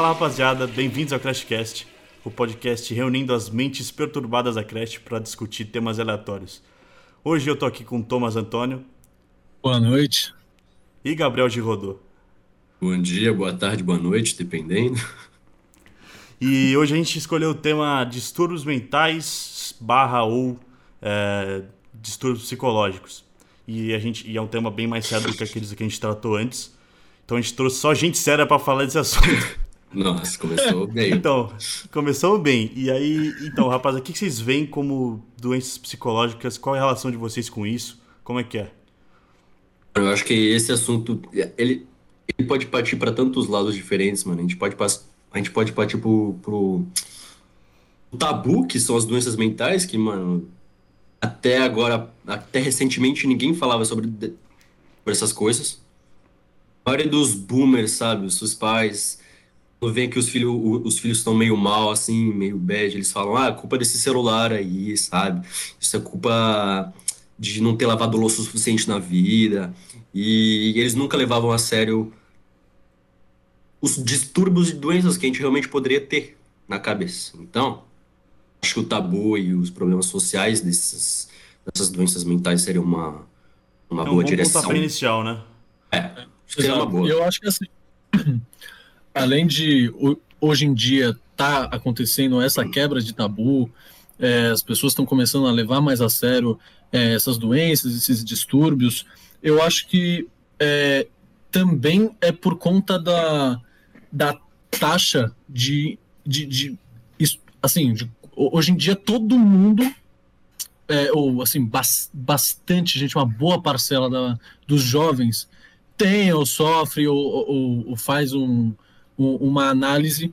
Fala rapaziada, bem-vindos ao Crashcast, o podcast reunindo as mentes perturbadas da Crash para discutir temas aleatórios. Hoje eu tô aqui com Thomas Antônio. Boa noite. E Gabriel Girodô. Bom dia, boa tarde, boa noite, dependendo. E hoje a gente escolheu o tema distúrbios mentais barra ou é, distúrbios psicológicos. E, a gente, e é um tema bem mais sério do que aqueles que a gente tratou antes. Então a gente trouxe só gente séria para falar desse assunto. Nossa, começou bem. então, começou bem. E aí, então, rapaz, o que vocês veem como doenças psicológicas? Qual é a relação de vocês com isso? Como é que é? Eu acho que esse assunto, ele, ele pode partir para tantos lados diferentes, mano. A gente pode, a gente pode partir pro, pro o tabu, que são as doenças mentais, que, mano, até agora, até recentemente, ninguém falava sobre, sobre essas coisas. A maioria dos boomers, sabe, os seus pais, vê que os, filho, os filhos estão meio mal, assim, meio bad, eles falam, ah, culpa desse celular aí, sabe? Isso é culpa de não ter lavado louça o suficiente na vida. E eles nunca levavam a sério os distúrbios e doenças que a gente realmente poderia ter na cabeça. Então, acho que o tabu e os problemas sociais desses, dessas doenças mentais seriam uma, uma é um boa bom direção. pontapé inicial, né? É, acho que seria uma boa. Eu acho que assim, além de hoje em dia tá acontecendo essa quebra de tabu, é, as pessoas estão começando a levar mais a sério é, essas doenças, esses distúrbios. Eu acho que é, também é por conta da, da taxa de, de, de assim, de, hoje em dia todo mundo é, ou assim bas, bastante gente, uma boa parcela da, dos jovens tem ou sofre ou, ou, ou faz um, um, uma análise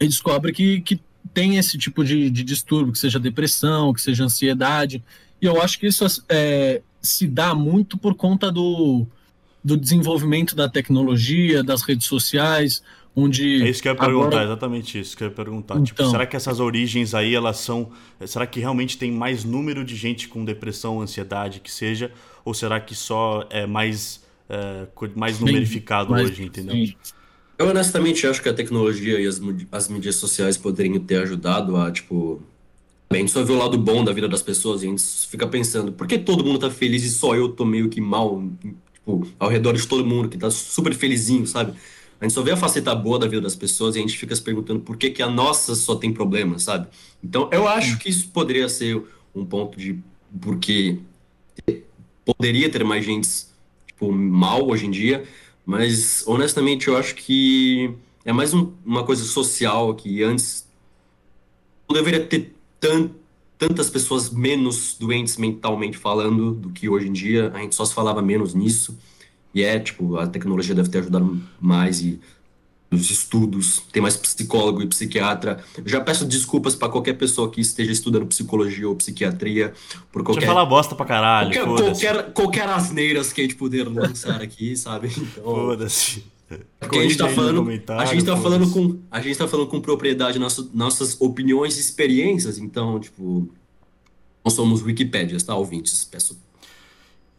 e descobre que, que tem esse tipo de, de distúrbio, que seja depressão, que seja ansiedade. E eu acho que isso é, se dá muito por conta do, do desenvolvimento da tecnologia, das redes sociais, onde... É isso que eu ia perguntar, agora... exatamente isso que eu ia perguntar. Tipo, então... Tipo, será que essas origens aí, elas são... Será que realmente tem mais número de gente com depressão, ansiedade, que seja? Ou será que só é mais, é, mais numerificado Sim, hoje, entendeu? Sim. Eu honestamente acho que a tecnologia e as, as mídias sociais poderiam ter ajudado a, tipo... A gente só vê o lado bom da vida das pessoas e a gente fica pensando, por que todo mundo tá feliz e só eu tô meio que mal tipo, ao redor de todo mundo, que tá super felizinho, sabe? A gente só vê a faceta boa da vida das pessoas e a gente fica se perguntando por que, que a nossa só tem problemas, sabe? Então, eu acho que isso poderia ser um ponto de porque poderia ter mais gente tipo, mal hoje em dia, mas honestamente eu acho que é mais um, uma coisa social que antes não deveria ter tanto tantas pessoas menos doentes mentalmente falando do que hoje em dia. A gente só se falava menos nisso. E é, tipo, a tecnologia deve ter ajudado mais e os estudos, tem mais psicólogo e psiquiatra. Eu já peço desculpas para qualquer pessoa que esteja estudando psicologia ou psiquiatria por qualquer. Deixa eu falar bosta pra caralho. Qualquer, qualquer, qualquer asneiras que a gente puder lançar aqui, sabe? Então, Foda-se. Porque a gente tá falando, a gente tá falando com, a gente tá falando com propriedade nossas, nossas opiniões e experiências, então, tipo, não somos Wikipédias, tá, ouvintes? Peço.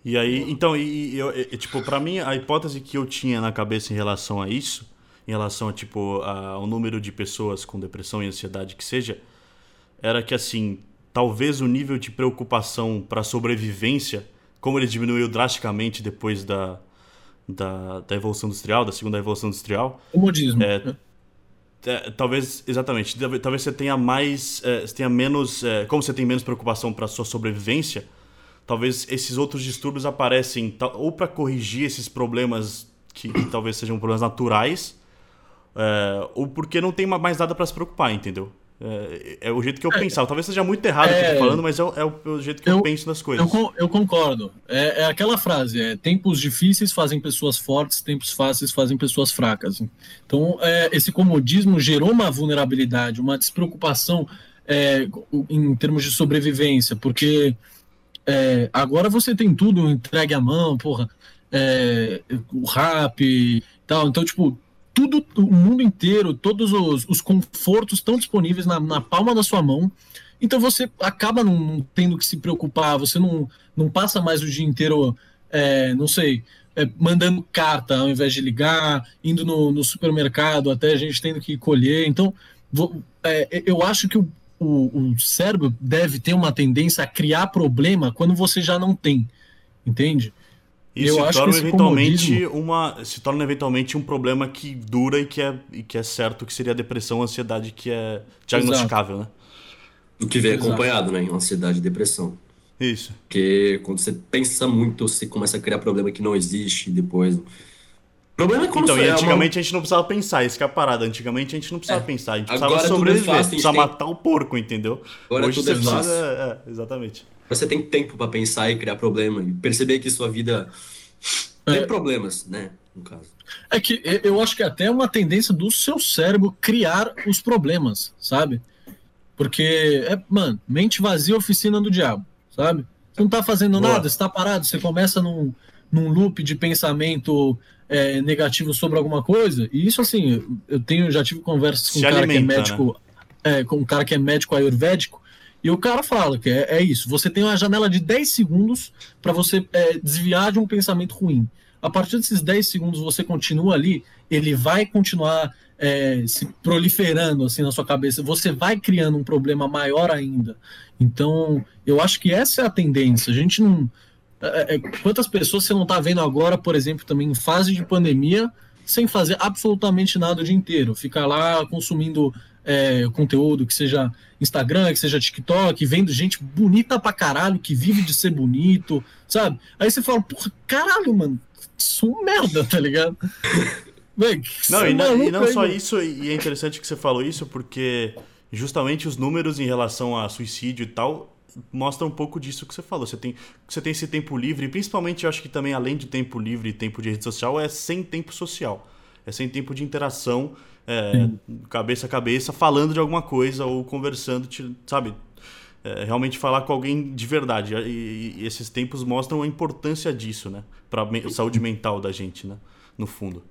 E aí, então, e, e, e tipo, para mim a hipótese que eu tinha na cabeça em relação a isso, em relação a tipo ao número de pessoas com depressão e ansiedade que seja, era que assim, talvez o nível de preocupação para sobrevivência, como ele diminuiu drasticamente depois da da, da Evolução Industrial, da Segunda Evolução Industrial. Comodismo. É, né? é, talvez, exatamente, talvez você tenha mais, é, você tenha menos, é, como você tem menos preocupação para sua sobrevivência, talvez esses outros distúrbios aparecem ou para corrigir esses problemas que, que, talvez sejam problemas naturais, é, ou porque não tem mais nada para se preocupar, entendeu? É, é, o jeito que eu é, pensava. Talvez seja muito errado o que eu tô é. falando, mas é, é, o, é o, jeito que eu, eu, penso nas coisas. Eu, eu concordo. É, é, aquela frase: é, tempos difíceis fazem pessoas fortes, tempos fáceis fazem pessoas fracas. Então, esse comodismo gerou uma vulnerabilidade, uma despreocupação em termos de sobrevivência, porque agora você tem tudo entregue à mão, porra, o rap e tal. Então, tipo, tudo, o mundo inteiro, todos os, os confortos estão disponíveis na, na, palma da sua mão. Então você acaba não, tendo que se preocupar, você não, não passa mais o dia inteiro, é, não sei, é, mandando carta ao invés de ligar, indo no, no supermercado, até a gente tendo que colher. Então, vou, é, eu acho que o, o, o cérebro deve ter uma tendência a criar problema quando você já não tem, entende? Isso se torna eventualmente uma se torna eventualmente um problema que dura e que é e que é certo que seria a depressão, a ansiedade que é diagnosticável, Exato. né? O que vem Exato. acompanhado, né? Ansiedade e depressão. Isso. Porque quando você pensa muito, você começa a criar problema que não existe e depois problema é quando Então, e antigamente uma... a gente não precisava pensar, isso que é a parada. Antigamente a gente não precisava é. pensar, a gente precisava Agora sobreviver, é fácil, precisava tem... matar o porco, entendeu? Agora Hoje tudo você é fácil. Precisa... É, exatamente. Você tem tempo para pensar e criar problema e perceber que sua vida tem é. problemas, né? No caso. É que eu acho que até é uma tendência do seu cérebro criar os problemas, sabe? Porque, é, mano, mente vazia, oficina do diabo, sabe? Você não tá fazendo Boa. nada, você tá parado, você começa num, num loop de pensamento é, negativo sobre alguma coisa. E isso, assim, eu tenho, já tive conversas com Se um cara alimenta, que é médico, né? é, com um cara que é médico ayurvédico, e o cara fala que é, é isso: você tem uma janela de 10 segundos para você é, desviar de um pensamento ruim. A partir desses 10 segundos você continua ali, ele vai continuar é, se proliferando assim na sua cabeça, você vai criando um problema maior ainda. Então, eu acho que essa é a tendência. A gente não. É, é quantas pessoas você não está vendo agora, por exemplo, também em fase de pandemia, sem fazer absolutamente nada o dia inteiro? Ficar lá consumindo é, conteúdo, que seja Instagram, que seja TikTok, vendo gente bonita pra caralho, que vive de ser bonito, sabe? Aí você fala, porra, caralho, mano, sou um merda, tá ligado? não, e não, e não só isso, e é interessante que você falou isso, porque justamente os números em relação a suicídio e tal mostram um pouco disso que você falou. Você tem, você tem esse tempo livre, principalmente eu acho que também, além de tempo livre e tempo de rede social, é sem tempo social. É sem tempo de interação é, cabeça a cabeça, falando de alguma coisa ou conversando, sabe? É, realmente falar com alguém de verdade. E, e, esses tempos mostram a importância disso, né? Para a saúde mental da gente, né? No fundo.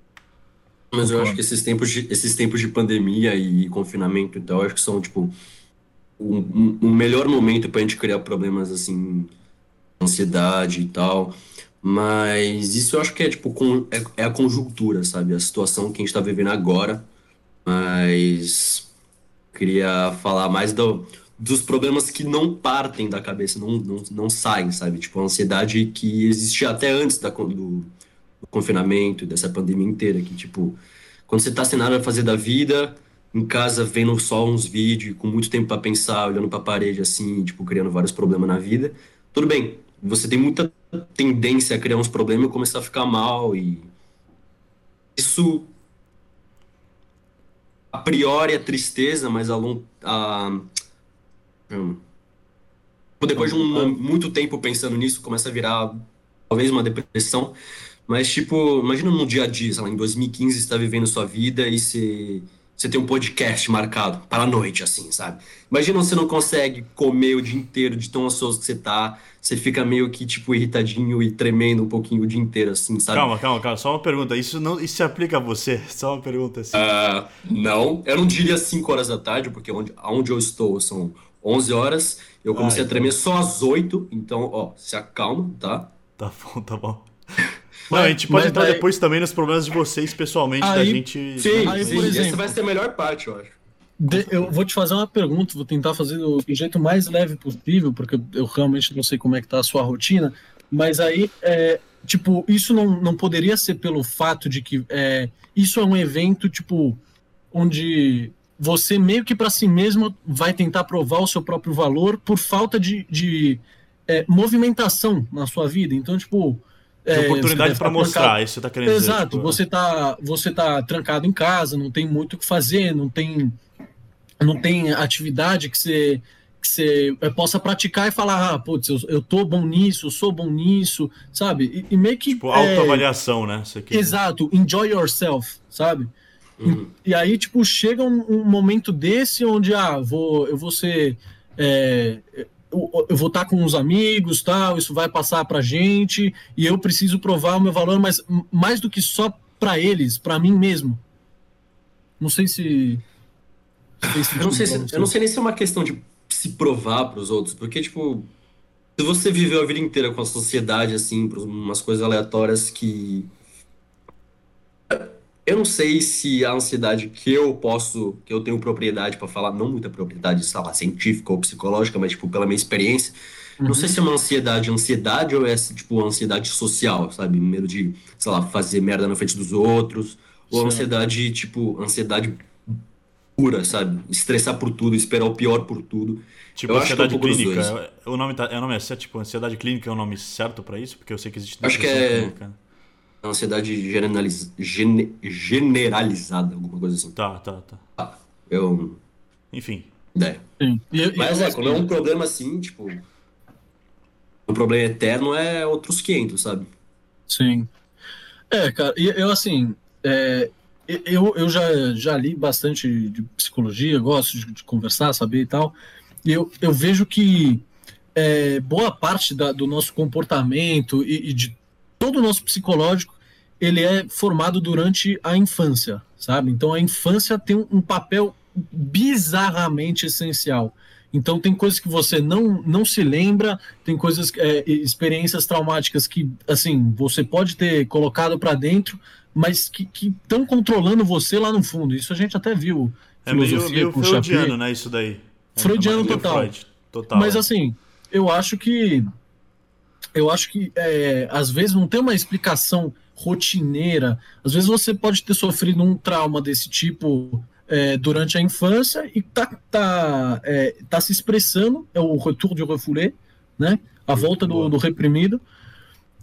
Mas eu acho que esses tempos de, esses tempos de pandemia e confinamento e tal, acho que são, tipo, o um, um, melhor momento para a gente criar problemas, assim, ansiedade e tal. Mas isso eu acho que é, tipo, com, é, é a conjuntura, sabe? A situação que a gente está vivendo agora mas queria falar mais do, dos problemas que não partem da cabeça, não, não, não saem, sabe? Tipo, a ansiedade que existia até antes da, do, do confinamento, dessa pandemia inteira, que, tipo, quando você tá sem nada a fazer da vida, em casa vendo só uns vídeos, com muito tempo para pensar, olhando para a parede assim, tipo, criando vários problemas na vida, tudo bem. Você tem muita tendência a criar uns problemas e começar a ficar mal e isso a priori é tristeza, mas a longo. A, hum, depois de um, muito tempo pensando nisso, começa a virar talvez uma depressão. Mas, tipo, imagina num dia a dia, sei lá, em 2015 você está vivendo sua vida e você, você tem um podcast marcado para a noite, assim, sabe? Imagina você não consegue comer o dia inteiro de tão ansioso que você tá, você fica meio que, tipo, irritadinho e tremendo um pouquinho o dia inteiro, assim, sabe? Calma, calma, calma. Só uma pergunta. Isso não isso se aplica a você? Só uma pergunta assim. Uh, não. Eu não diria 5 horas da tarde, porque onde, onde eu estou são 11 horas. Eu comecei ah, então... a tremer só às 8. Então, ó, se acalma, tá? Tá bom, tá bom. Não, a gente pode entrar depois também nos problemas de vocês pessoalmente, aí, da gente. Sim, aí, por exemplo, essa vai ser a melhor parte, eu acho. De, eu vou te fazer uma pergunta, vou tentar fazer do, jeito mais leve possível, porque eu realmente não sei como é que tá a sua rotina, mas aí, é, tipo, isso não, não poderia ser pelo fato de que é, isso é um evento, tipo, onde você meio que para si mesmo vai tentar provar o seu próprio valor por falta de, de é, movimentação na sua vida. Então, tipo, é, oportunidade para mostrar, trancado. isso você tá querendo Exato, dizer. Exato, tipo, você tá, você tá trancado em casa, não tem muito o que fazer, não tem não tem atividade que você, que você eh, possa praticar e falar, ah, putz, eu, eu tô bom nisso, eu sou bom nisso, sabe? E, e meio que. Tipo, autoavaliação, é... né? Exato, enjoy yourself, sabe? Uhum. E, e, aí, tipo, chega um, um, momento desse onde, ah, vou, eu vou ser. É, eu, vou estar com uns amigos, tal, isso vai passar pra gente, e eu preciso provar o meu valor, mas mais do que só para eles, para mim mesmo. Não sei se eu não, sei se, eu não sei nem se é uma questão de se provar para os outros, porque, tipo, Se você viveu a vida inteira com a sociedade, assim, por umas coisas aleatórias que. Eu não sei se a ansiedade que eu posso, que eu tenho propriedade para falar, não muita propriedade, sei lá, científica ou psicológica, mas, tipo, pela minha experiência, não sei se é uma ansiedade, ansiedade ou é, tipo, ansiedade social, sabe? Medo de, sei lá, fazer merda na frente dos outros, ou Sim. ansiedade, tipo, ansiedade pura, sabe? Estressar por tudo, esperar o pior por tudo. Tipo, Eu acho que é um ansiedade clínica. é- O nome, tá, é o nome é certo? Tipo, ansiedade clínica é o nome certo pra isso? Porque eu sei que existe Acho que depressão é- clínica. Ansiedade generaliz... gene- generalizada, alguma coisa assim. Tá, tá, tá. Eu. Enfim. Ideia. Sim. E- e- Mas é, quando é um problema assim, tipo. Um problema eterno é outros 500, sabe? Sim. É, cara, e eu assim, é, eu, eu já, já li bastante de psicologia, gosto de, de conversar, saber e tal, e eu, eu vejo que é, boa parte da- do nosso comportamento e, e de todo o nosso psicológico, ele é formado durante a infância, sabe? Então a infância tem um, papel bizarramente essencial. Então tem coisas que você não, não se lembra, tem coisas, é, experiências traumáticas que, assim, você pode ter colocado para dentro, mas que estão controlando você lá no fundo. Isso a gente até viu. É meio, filosofia meio com freudiano, Chapier. né? Isso daí. É, Freudiano meio total. Freud, total. Mas é. assim, eu acho que eu acho que é, às vezes não tem uma explicação rotineira. Às vezes você pode ter sofrido um trauma desse tipo é, durante a infância e tá, tá, é, tá se expressando, é o retour du refoulé, né? A volta do, do reprimido.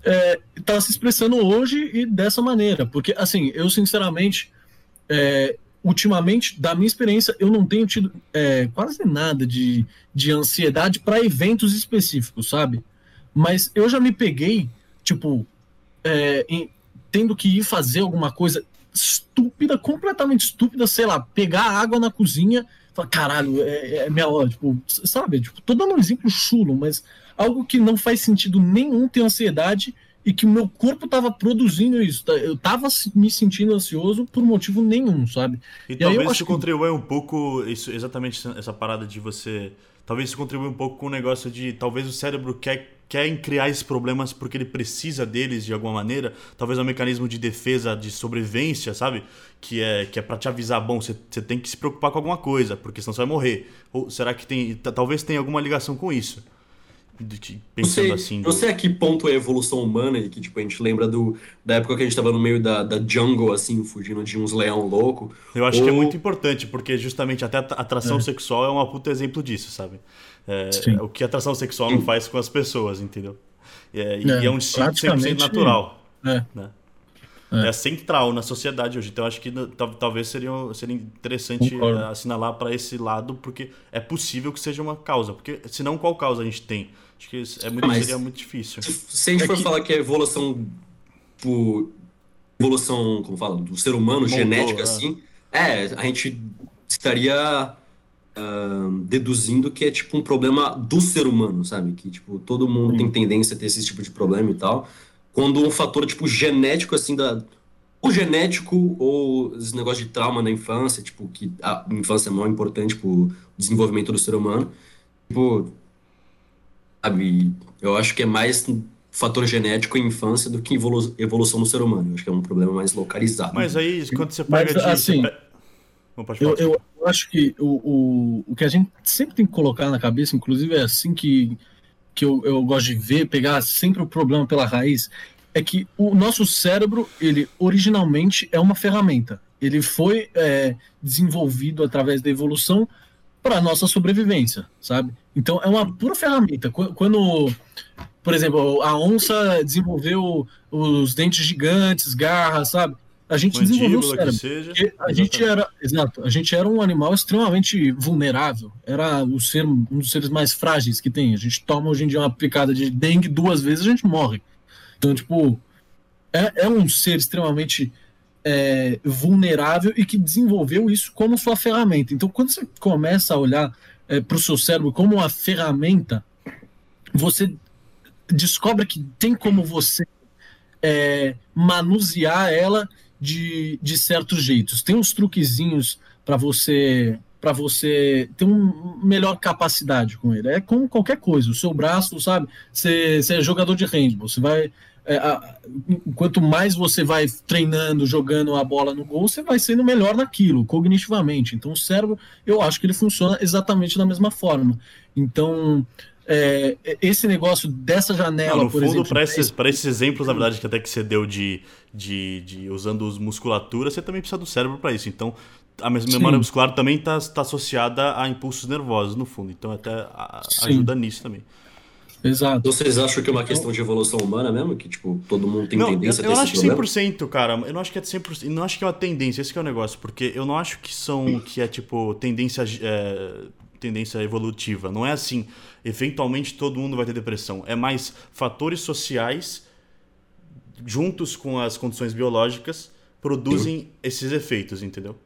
É, tá se expressando hoje e dessa maneira. Porque, assim, eu sinceramente, é, ultimamente, da minha experiência, eu não tenho tido é, quase nada de, de ansiedade para eventos específicos, sabe? Mas eu já me peguei, tipo, é, em- tendo que ir fazer alguma coisa estúpida, completamente estúpida, sei lá, pegar água na cozinha, falar, caralho, é, é minha hora, tipo, sabe? Tipo, tô dando um exemplo chulo, mas algo que não faz sentido nenhum ter ansiedade e que o meu corpo tava produzindo isso. tá? Eu tava me sentindo ansioso por motivo nenhum, sabe? E, eu talvez isso que- contribua um pouco, isso, exatamente essa- essa parada de você. Talvez isso contribua um pouco com o negócio de. Talvez o cérebro quer, quer criar esses problemas porque ele precisa deles de alguma maneira. Talvez é um mecanismo de defesa, de sobrevivência, sabe? Que é, que é pra te avisar, bom, você, você tem que se preocupar com alguma coisa, porque senão você vai morrer. Ou será que tem. Talvez tenha alguma ligação com isso. Que- pensando sei, assim. do- sei a que ponto é a evolução humana e que, tipo, a gente lembra do, da época que a gente tava no meio da, da jungle, assim, fugindo de uns leão louco. Eu acho que é Ou- muito importante, porque justamente até a atração sexual é uma puta exemplo disso, sabe? É, o que a atração sexual não faz com as pessoas, entendeu? É, e É, é, um instinto 100% praticamente- natural. É. Né? É. É. central na sociedade hoje. Então acho que talvez seria, seria interessante Concordo. eh, assinalar para esse lado, porque é possível que seja uma causa. Porque senão, qual causa a gente tem? Acho que é muito, Mas- seria muito difícil. Se, se a gente É for que- falar que é evolução, evolução, como fala, do ser humano, Moldou, genética, é. assim, é, a gente estaria deduzindo que é, tipo, um problema do ser humano, sabe? Que, tipo, todo mundo tem tendência a ter esse tipo de problema e tal. Quando um fator, tipo, genético, assim, da... O genético ou esse negócio de trauma na infância, tipo, que a infância é importante pro desenvolvimento do ser humano, tipo, sabe? Eu acho que é mais fator genético em infância do que evolu- evolução do ser humano. Eu acho que é um problema mais localizado. Mas aí, quando você Mas, pega de. assim, você Não, pode falar. Eu, eu, acho que o, o, o que a gente sempre tem que colocar na cabeça, inclusive é assim que, que eu, eu gosto de ver, pegar sempre o problema pela raiz, é que o nosso cérebro, ele originalmente é uma ferramenta. Ele foi é, desenvolvido através da evolução para nossa sobrevivência, sabe? Então é uma pura ferramenta. Qu- Quando, por exemplo, a onça desenvolveu os dentes gigantes, garras, sabe? A gente desenvolveu o cérebro. seja. A gente era, exato, a gente era um animal extremamente vulnerável. Era o ser, um dos seres mais frágeis que tem. A gente toma hoje em dia uma picada de dengue duas vezes, a gente morre. Então, tipo, é, é um ser extremamente é, vulnerável e que desenvolveu isso como sua ferramenta. Então, quando você começa a olhar para o seu cérebro como uma ferramenta, você descobre que tem como você é, manusear ela de, de certos jeitos. Tem uns truquezinhos para você para você ter uma melhor capacidade com ele. É como qualquer coisa. O seu braço, sabe? Você, é jogador de handball. Você vai. É, a, quanto mais você vai treinando, jogando a bola no gol, você vai sendo melhor naquilo, cognitivamente. Então, o cérebro, eu acho que ele funciona exatamente da mesma forma. Então, é, esse negócio dessa janela. Não, no fundo, para esses, esses exemplos, na verdade, que até que você deu de, de, de usando musculatura, você também precisa do cérebro para isso. Então, a memória Sim. muscular também está tá associada a impulsos nervosos, no fundo. Então, até a, ajuda nisso também. Exato. Vocês acham que é uma questão de evolução humana mesmo? Que, tipo, todo mundo tem não, tendência eu, a ter eu acho que 100%, cara. Eu não acho que é 100%. Não acho que é uma tendência. Esse é o negócio. Porque eu não acho que são... Que é, tipo, tendência... É, tendência evolutiva. Não é assim, eventualmente todo mundo vai ter depressão. É mais fatores sociais juntos com as condições biológicas produzem esses efeitos, entendeu?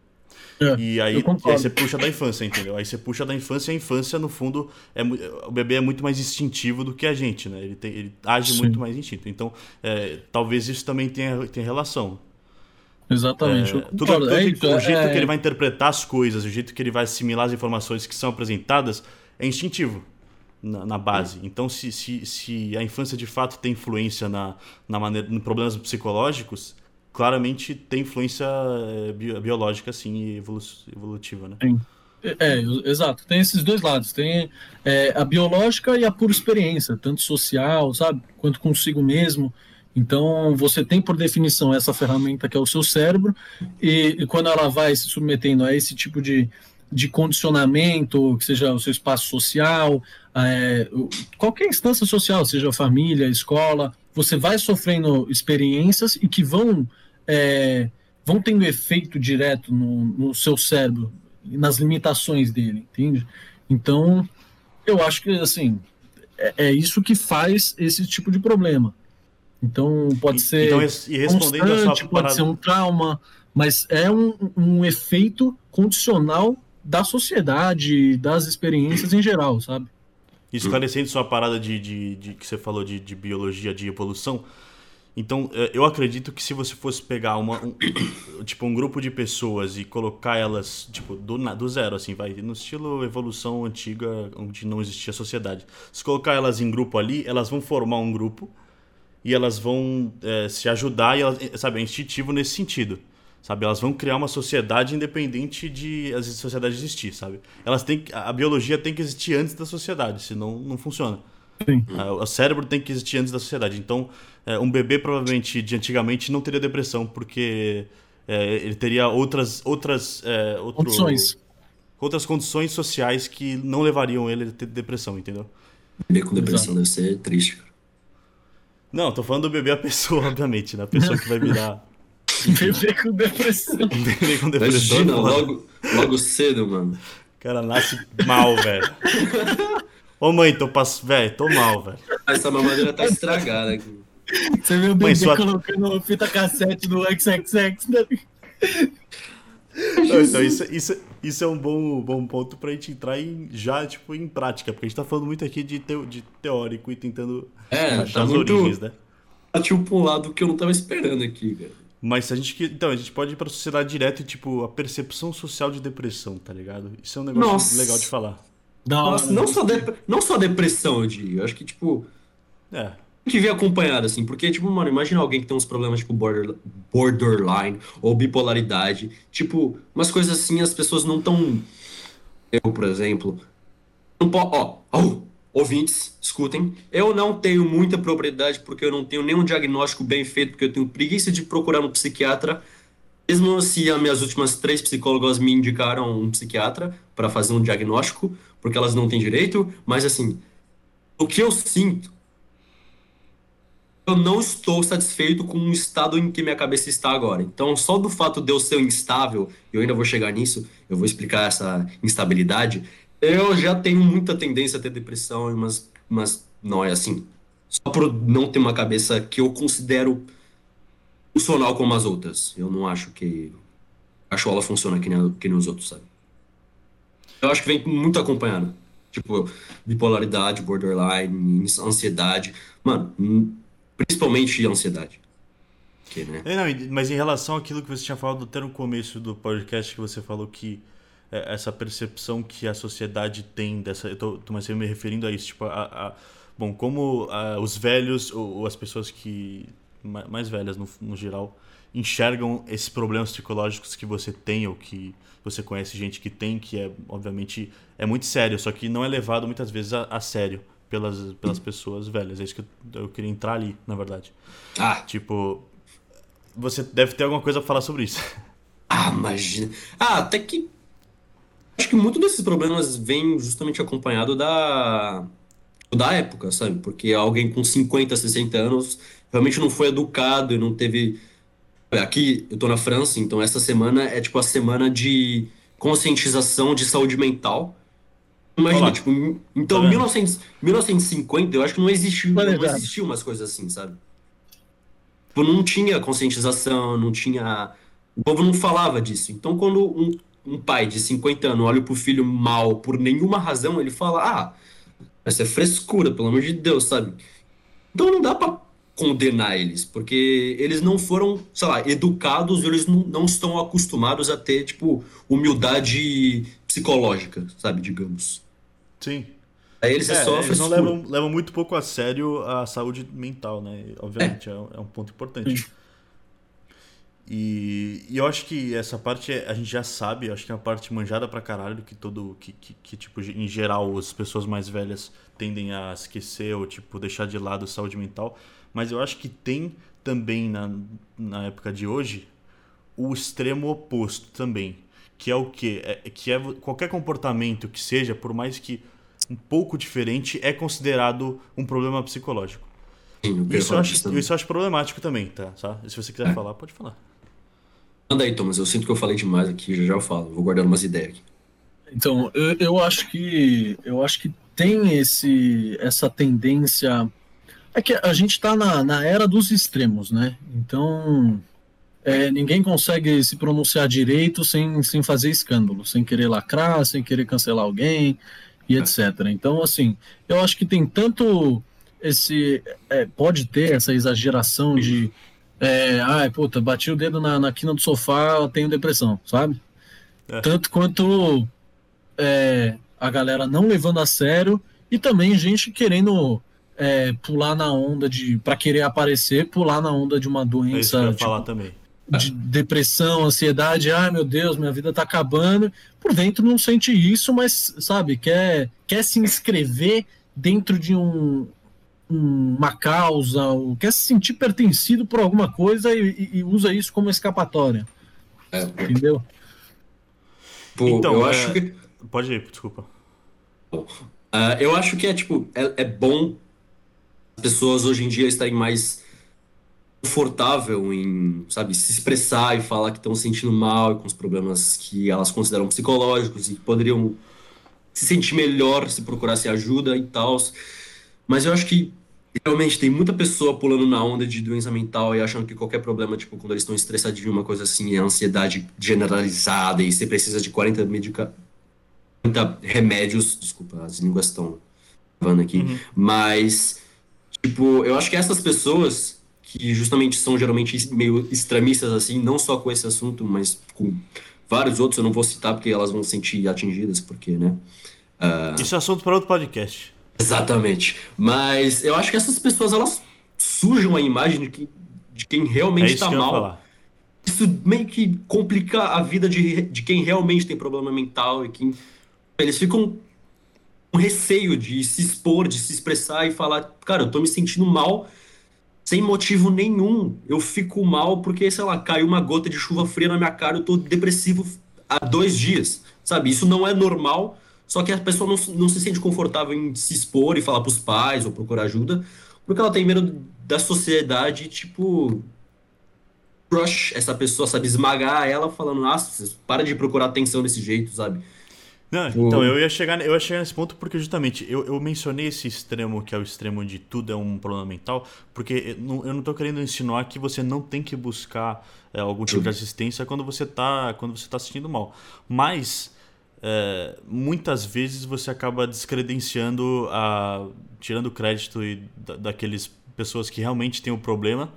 É, e, aí, aí você puxa da infância, entendeu? Aí você puxa da infância e a infância, no fundo, é, o bebê é muito mais instintivo do que a gente, né? Ele, tem, ele age Sim. muito mais instinto. Então, é, talvez isso também tenha, tenha relação. Exatamente. É, tudo, tudo, é, o jeito é... que ele vai interpretar as coisas, o jeito que ele vai assimilar as informações que são apresentadas é instintivo na, na base. Então, se, se, se a infância de fato tem influência na, na maneira, em problemas psicológicos, claramente tem influência é, biológica, sim, e evolu evolutiva, né? Sim. É, é, exato. Tem esses dois lados. Tem é, a biológica e a pura experiência, tanto social, sabe, quanto consigo mesmo. Então, você tem por definição essa ferramenta que é o seu cérebro, e, e quando ela vai se submetendo a esse tipo de, de condicionamento, que seja o seu espaço social, é, qualquer instância social, seja família, escola, você vai sofrendo experiências e que vão, é, vão tendo efeito direto no, no seu cérebro, nas limitações dele, entende? Então, eu acho que, assim, é, é isso que faz esse tipo de problema. Então pode ser então, e respondendo a sua pode ser um trauma, mas é um, um efeito condicional da sociedade, das experiências em geral, sabe? Esclarecendo sua parada de, de, de que você falou de, de, biologia, de evolução. Então, é, eu acredito que se você fosse pegar uma, um, tipo, um grupo de pessoas e colocar elas, tipo, do, do zero, assim, vai, no estilo evolução antiga, onde não existia sociedade. Se colocar elas em grupo ali, elas vão formar um grupo e elas vão é, se ajudar e elas, sabe, é instintivo nesse sentido. Sabe, elas vão criar uma sociedade independente de a sociedade existir, sabe? Elas têm a biologia tem que existir antes da sociedade, senão não funciona. Sim. O cérebro tem que existir antes da sociedade. Então, é, um bebê provavelmente de antigamente não teria depressão porque é, ele teria outras outras é, outro, condições. outras condições sociais que não levariam ele a ter depressão, entendeu? Bebê com depressão Exato. deve ser triste. Não, tô falando do bebê a pessoa, obviamente, né? A pessoa que vai virar. bebê com depressão. bebê com depressão. Imagina, logo, logo cedo, mano. O cara nasce mal, velho. Ô mãe, tô pass... velho, tô mal, velho. Essa mamadeira tá estragada aqui. Você viu o bebê mãe, sua... colocando fita cassete no XXX, né? Então, isso, isso, isso é um bom, bom ponto pra gente entrar em, já tipo, em prática, porque a gente tá falando muito aqui de, teo, de teórico e tentando é, achar tá as muito... origens, né? Partiu pra um lado que eu não tava esperando aqui, cara. Mas se a gente. Então, a gente pode ir pra sociedade direto e, tipo, a percepção social de depressão, tá ligado? Isso é um negócio Nossa. legal de falar. Nossa, não, só dep... não só depressão, eu diria. Eu acho que, tipo. É que vir acompanhado, assim, porque, tipo, mano, imagina alguém que tem uns problemas, tipo, border, borderline ou bipolaridade, tipo, umas coisas assim, as pessoas não tão. Eu, por exemplo, não posso. Ó, oh, ouvintes, escutem, eu não tenho muita propriedade porque eu não tenho nenhum diagnóstico bem feito, porque eu tenho preguiça de procurar um psiquiatra. Mesmo se as minhas últimas três psicólogas me indicaram um psiquiatra para fazer um diagnóstico, porque elas não têm direito, mas assim, o que eu sinto eu não estou satisfeito com o estado em que minha cabeça está agora. Então, só do fato de eu ser instável, e eu ainda vou chegar nisso, eu vou explicar essa instabilidade, eu já tenho muita tendência a ter depressão, mas, mas não é assim. Só por não ter uma cabeça que eu considero funcional como as outras. Eu não acho que a chola funciona que nem, que nem os outros, sabe? Eu acho que vem muito acompanhado. Tipo, bipolaridade, borderline, ansiedade. Mano, Principalmente ansiedade. Que, né? é, não, mas em relação àquilo que você tinha falado até no começo do podcast, que você falou que é, essa percepção que a sociedade tem dessa. Eu tô, tô me referindo a isso, tipo, a, a bom, como a, os velhos ou, ou, as pessoas que mais velhas no, no geral enxergam esses problemas psicológicos que você tem ou que você conhece gente que tem, que é obviamente é muito sério, só que não é levado muitas vezes a, a sério pelas, pelas pessoas velhas. É isso que eu, eu, queria entrar ali, na verdade. Ah. Tipo, você deve ter alguma coisa a falar sobre isso. Ah, imagina. Ah, até que acho que muito desses problemas vem justamente acompanhado da da época, sabe? Porque alguém com 50, 60 anos realmente não foi educado e não teve Aqui eu tô na França, então essa semana é tipo a semana de conscientização de saúde mental. Imagina, tipo, então tá 1900, 1950 eu acho que não existiu, não existiu umas coisas assim, sabe? Tipo, não tinha conscientização, não tinha. O povo não falava disso. Então quando um, um pai de 50 anos olha pro filho mal por nenhuma razão, ele fala: Ah, essa é frescura, pelo amor de Deus, sabe? Então não dá pra condenar eles, porque eles não foram, sei lá, educados, eles não, não estão acostumados a ter, tipo, humildade psicológica, sabe, digamos. Sim. Aí eles é, sofrem. Eles não levam, levam muito pouco a sério a saúde mental, né? Obviamente, é, é um ponto importante. E, e, eu acho que essa parte a gente já sabe, acho que é uma parte manjada pra caralho, que todo. Que, que, que, tipo, em geral, as pessoas mais velhas tendem a esquecer ou, tipo, deixar de lado a saúde mental. Mas eu acho que tem também na, na época de hoje o extremo oposto também. Que é o quê? É, que é qualquer comportamento que seja, por mais que um pouco diferente, é considerado um problema psicológico. Sim, isso, eu acho, isso eu acho problemático também, tá? Se você quiser é. falar, pode falar. Manda aí, Thomas. Eu sinto que eu falei demais aqui, já já eu falo. Vou guardando umas ideias aqui. Então, eu, eu acho que eu acho que tem esse essa tendência é que a gente está na, na era dos extremos, né? Então, é, ninguém consegue se pronunciar direito sem, sem fazer escândalo, sem querer lacrar, sem querer cancelar alguém e etc. Então, assim, eu acho que tem tanto esse. É, pode ter essa exageração de. É, ai, puta, bati o dedo na, na quina do sofá, tenho depressão, sabe? É. Tanto quanto é, a galera não levando a sério e também gente querendo é, pular na onda de. para querer aparecer, pular na onda de uma doença. É isso que eu tipo, falar também. De depressão, ansiedade, ai meu Deus, minha vida tá acabando. Por dentro não sente isso, mas, sabe, quer, quer se inscrever dentro de um, uma causa, ou quer se sentir pertencido por alguma coisa e, e usa isso como escapatória. É. Entendeu? Pô, então, eu é... acho que. Pode ir, desculpa. Uh, eu acho que é tipo, é, é bom pessoas hoje em dia estarem mais confortável em, sabe, se expressar e falar que estão se sentindo mal e com os problemas que elas consideram psicológicos e que poderiam se sentir melhor se procurasse ajuda e tal. Mas eu acho que realmente tem muita pessoa pulando na onda de doença mental e achando que qualquer problema, tipo, quando eles estão estressadinhos, uma coisa assim, é ansiedade generalizada e você precisa de 40 medica 40 remédios, desculpa, as línguas estão travando aqui, uhum. mas Tipo, eu acho que essas pessoas que justamente são geralmente meio extremistas assim, não só com esse assunto, mas com vários outros, eu não vou citar porque elas vão se sentir atingidas, porque, né? Uh... Isso é assunto para outro podcast. Exatamente. Mas eu acho que essas pessoas, elas sujam a imagem de, que, de quem realmente está é tá mal. Isso meio que complica a vida de, de quem realmente tem problema mental e quem... Eles ficam um receio de se expor, de se expressar e falar, cara, eu tô me sentindo mal sem motivo nenhum. Eu fico mal porque, sei lá, caiu uma gota de chuva fria na minha cara, eu tô depressivo há dois dias, sabe? Isso não é normal, só que a pessoa não, não se sente confortável em se expor e falar pros pais ou procurar ajuda, porque ela tem medo da sociedade, tipo, crush essa pessoa, sabe? Esmagar ela falando, nossa, para de procurar atenção desse jeito, sabe? Não, então, eu ia, chegar, eu ia chegar nesse ponto porque justamente eu, eu mencionei esse extremo, que é o extremo de tudo é um problema mental, porque eu não estou querendo insinuar que você não tem que buscar é, algum tipo de assistência quando você está quando você tá se sentindo mal. Mas é, muitas vezes você acaba descredenciando, a, tirando crédito e, da, daqueles pessoas que realmente têm o problema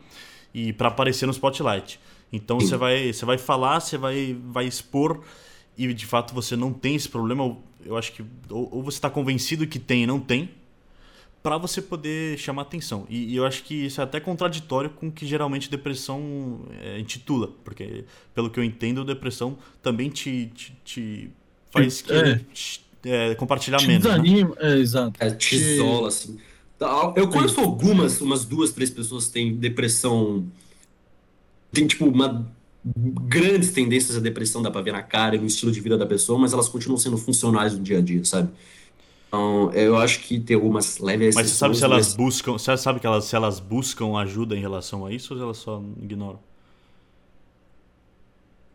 e para aparecer no spotlight. Então você vai, você vai falar, você vai, vai expor e de fato você não tem esse problema, eu acho que ou, ou você está convencido que tem e não tem, para você poder chamar atenção. E, e, eu acho que isso é até contraditório com o que geralmente depressão é, intitula, porque pelo que eu entendo, depressão também te, te, te faz é. é, compartilhar te menos. Né? Desanima, né? é, exato. É, te isola, assim. Tá, eu conheço algumas, umas duas, três pessoas que têm depressão. Tem, tipo, uma grandes tendências à depressão, dá pra ver na cara e no estilo de vida da pessoa, mas elas continuam sendo funcionais no dia a dia, sabe? Então, eu acho que tem algumas leves. Mas você sabe se elas buscam. Você sabe que elas, se elas buscam ajuda em relação a isso ou elas só ignoram?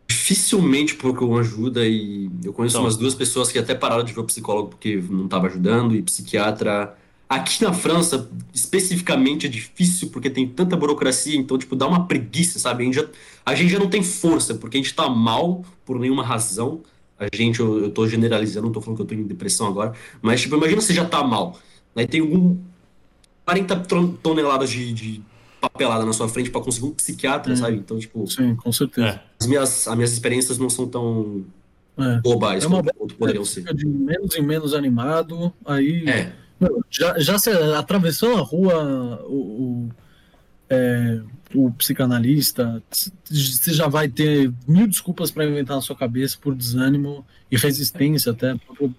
Dificilmente procuram ajuda e eu conheço então, umas duas pessoas que até pararam de ver o psicólogo porque não estava ajudando e psiquiatra. Aqui na França, especificamente, é difícil porque tem tanta burocracia, então, tipo, dá uma preguiça, sabe? A gente já, a gente já não tem força porque a gente está mal por nenhuma razão a gente, eu, eu tô generalizando, não tô falando que eu tô em depressão agora, mas, tipo, imagina você já tá mal, né? Tem um 40 toneladas de, de papelada na sua frente para conseguir um psiquiatra, hum. sabe? Então, tipo. Sim, com certeza. É. As, minhas, as minhas experiências não são tão é. globais é uma, quanto poderiam ser. De menos em menos animado, aí. É. Já, já se atravessou a rua, o, o é, o psicanalista, você já vai ter mil desculpas para inventar na sua cabeça por desânimo e resistência até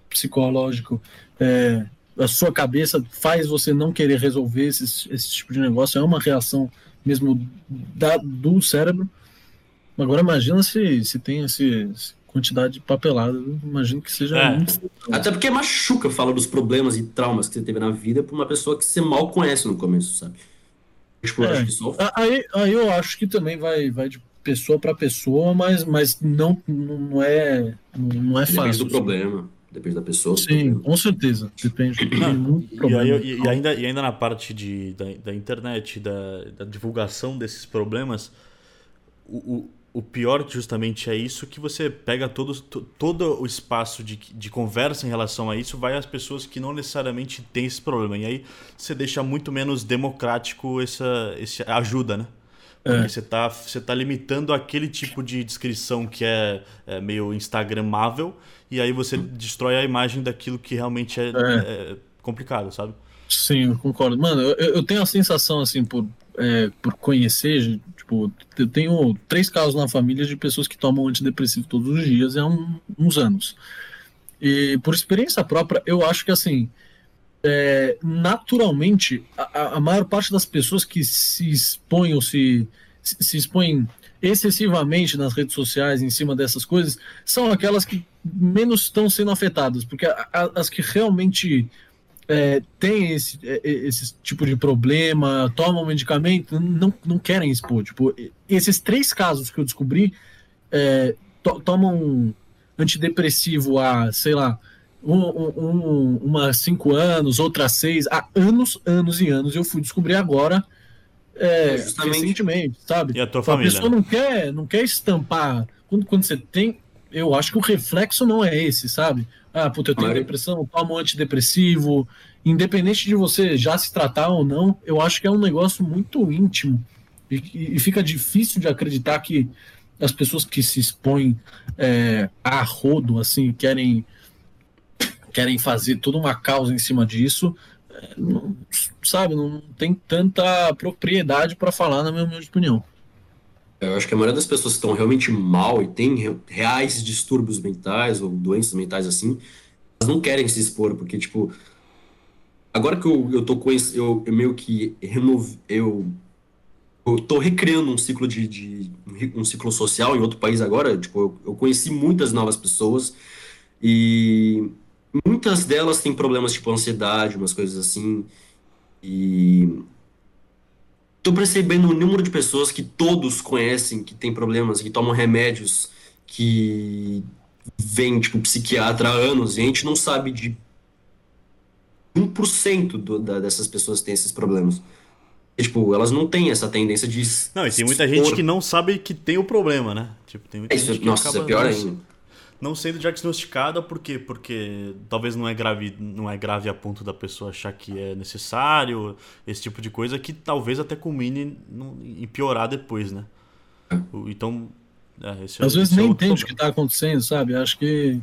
psicológico. É, a sua cabeça faz você não querer resolver esse, esse tipo de negócio, é uma reação mesmo da, do cérebro. Agora imagina se, se tem esse, quantidade de papelada, imagino que seja é. muito... Até porque machuca falar dos problemas e traumas que você teve na vida para uma pessoa que você mal conhece no começo, sabe? Tipo, é, aí, aí eu acho que também vai, vai de pessoa para pessoa, mas, mas não, não é não é fácil. Depende do problema. Depende da pessoa. Sim, com certeza. Depende. e, aí, e, ainda, e ainda na parte de, da, da internet, da, da divulgação desses problemas, o, o pior justamente é isso que você pega todo, todo o espaço de, de conversa em relação a isso vai às pessoas que não necessariamente têm esse problema. E aí você deixa muito menos democrático essa, essa ajuda, né? Porque é. você está você tá limitando aquele tipo de descrição que é, é, meio instagramável e aí você destrói a imagem daquilo que realmente é, é. é complicado, sabe? Sim, eu concordo. Mano, eu, eu tenho a sensação, assim, por, é, por conhecer Tipo, eu tenho três casos na família de pessoas que tomam antidepressivo todos os dias há um, uns anos. E por experiência própria, eu acho que assim, é, naturalmente, a, a, maior parte das pessoas que se expõem ou se, se expõem excessivamente nas redes sociais em cima dessas coisas são aquelas que menos estão sendo afetadas, porque a, a, as que realmente é, tem esse, é, é, esse tipo de problema, tomam medicamento, não, não querem expor. Tipo, esses três casos que eu descobri é, to, tomam antidepressivo há, sei lá, um, um, uma cinco anos, outra seis, há anos, anos e anos. Eu fui descobrir agora, é, recentemente, sabe? E a tua família? A pessoa não quer, não quer estampar. Quando, quando você tem. Eu acho que o reflexo não é esse, sabe? Ah, puta, eu tenho depressão, toma um antidepressivo. Independente de você já se tratar ou não, eu acho que é um negócio muito íntimo. E, e fica difícil de acreditar que as pessoas que se expõem é, a rodo, assim, querem, querem fazer toda uma causa em cima disso, é, não, sabe, não tem tanta propriedade para falar, na minha opinião. Eu acho que a maioria das pessoas que estão realmente mal e têm reais distúrbios mentais ou doenças mentais assim, elas não querem se expor, porque, tipo, agora que eu, eu tô com esse, eu, eu meio que renovo, eu, eu tô recriando um ciclo de, de, um ciclo social em outro país agora, tipo, eu, eu conheci muitas novas pessoas e muitas delas têm problemas tipo ansiedade, umas coisas assim, e Tô percebendo o número de pessoas que todos conhecem, que tem problemas, que tomam remédios, que vem, tipo, psiquiatra há anos, e a gente não sabe de 1% do, da, dessas pessoas que têm esses problemas. E, tipo, elas não têm essa tendência de. Não, e tem muita gente que não sabe que tem o problema, né? Tipo, tem muita é, isso, gente que nossa, acaba... isso é pior ainda não sendo diagnosticada, por quê? Porque talvez não é grave, não é grave a ponto da pessoa achar que é necessário, esse tipo de coisa que talvez até culmine em piorar depois, né? Então, É, esse, Às vezes nem entende o que está acontecendo, sabe? Acho que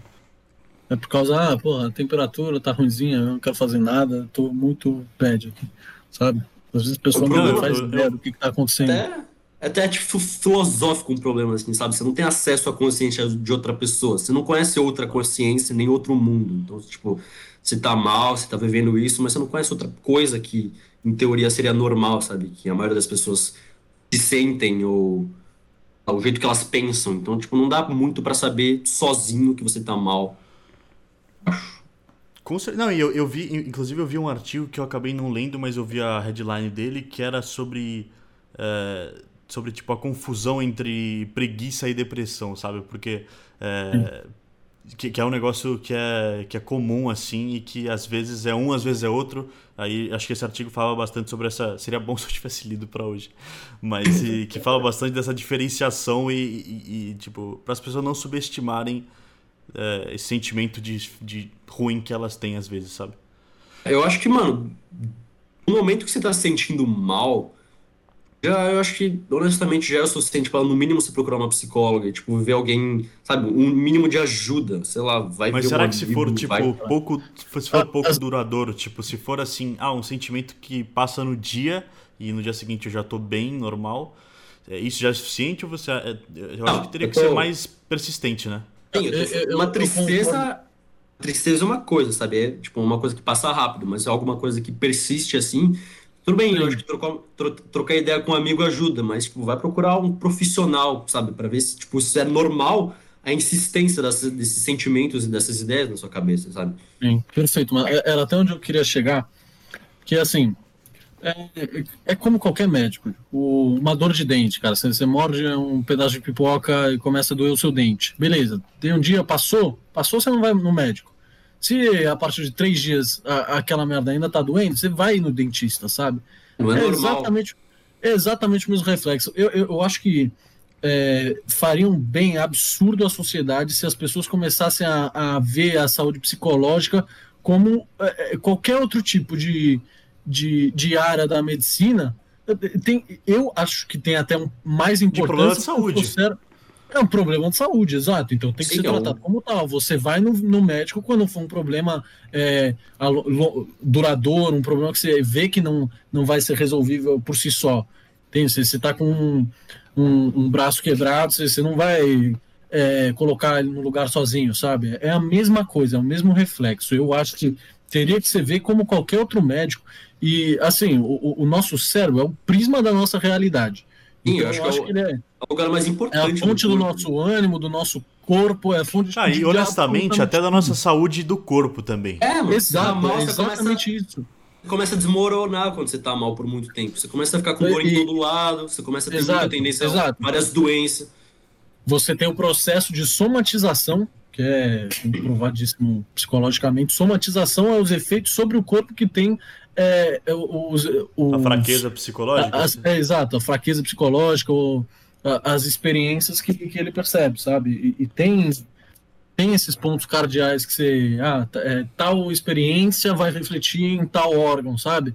é por causa, ah, porra, a temperatura tá ruimzinha, eu não quero fazer nada, tô muito bad aqui, sabe? Às vezes a pessoa não faz ideia do que, que tá acontecendo. Até, até tipo filosófico um problema, assim, sabe? Você não tem acesso à consciência de outra pessoa, você não conhece outra consciência, nem outro mundo. Então, tipo, você tá mal, você tá vivendo isso, mas você não conhece outra coisa que, em teoria, seria normal, sabe? Que a maioria das pessoas se sentem ou o jeito que elas pensam. Então, tipo, não dá muito para saber sozinho que você tá mal. Não, eu, eu vi, inclusive eu vi um artigo que eu acabei não lendo, mas eu vi a headline dele, que era sobre, é, sobre tipo, a confusão entre preguiça e depressão, sabe? Porque é, que, que, é um negócio que é, que é comum, assim, e que às vezes é um, às vezes é outro. Aí acho que esse artigo fala bastante sobre essa. Seria bom se eu tivesse lido para hoje. Mas e, que fala bastante dessa diferenciação e, e, e tipo, para as pessoas não subestimarem é, esse sentimento de, de ruim que elas têm às vezes, sabe? Eu acho que, mano, no momento que você tá se sentindo mal, já, eu acho que, honestamente, já é o suficiente para, no mínimo, você procurar uma psicóloga, tipo, ver alguém, sabe, um mínimo de ajuda, sei lá, vai Mas será que se for, tipo, vai... pouco, se for pouco duradouro, tipo, se for assim, ah, um sentimento que passa no dia e no dia seguinte eu já tô bem, normal, é, isso já é suficiente ou você... É, eu acho que teria que ser mais persistente, né? Sim, tô... uma tristeza tristeza é uma coisa, sabe? É tipo uma coisa que passa rápido, mas é alguma coisa que persiste assim. Tudo bem, eu acho que trocar, tro, trocar ideia com um amigo ajuda, mas tipo, vai procurar um profissional, sabe? para ver se tipo, se é normal a insistência dessas, desses sentimentos e dessas ideias na sua cabeça, sabe? Sim, perfeito. Mas era até onde eu queria chegar, que assim, é, é como qualquer médico. O, uma dor de dente, cara. Você, você morde um pedaço de pipoca e começa a doer o seu dente. Beleza. Tem um dia, passou, passou, você não vai no médico. Se a partir de três dias a, aquela merda ainda tá doendo, você vai no dentista, sabe? Não é, é exatamente, é exatamente o mesmo reflexo. Eu, eu, eu acho que é, faria um bem absurdo à sociedade se as pessoas começassem a, a ver a saúde psicológica como é, é qualquer outro tipo de, de, de área da medicina, tem, eu acho que tem até um mais importância. De problema de saúde. É um problema de saúde, exato. Então tem que Sim, ser tratado como tal. Você vai no, no médico quando for um problema é, duradouro, um problema que você vê que não, não vai ser resolvível por si só. Tem, você está com um, um, um, braço quebrado, você, você não vai é, colocar ele no lugar sozinho, sabe? É a mesma coisa, é o mesmo reflexo. Eu acho que teria que ser ver como qualquer outro médico. E, assim, o, o nosso cérebro é o prisma da nossa realidade. Sim, então, eu acho, eu acho que, ele é, é o lugar mais importante. É a fonte do, do nosso ânimo, do nosso corpo, é a fonte de. Ah, e honestamente, até da nossa saúde do corpo também. É, mas Exato, é exatamente começa, isso. começa a desmoronar quando você tá mal por muito tempo. Você começa a ficar com dor em todo lado, você começa a ter exato, muita tendência exato. a várias doenças. Você tem o processo de somatização, que é comprovadíssimo psicologicamente. Somatização é os efeitos sobre o corpo que tem é, é os, os, a fraqueza psicológica? A, é, exato, a fraqueza psicológica, ou a, as experiências que, que ele percebe, sabe? E, e, tem, tem esses pontos cardeais que você. Ah, é, tal experiência vai refletir em tal órgão, sabe?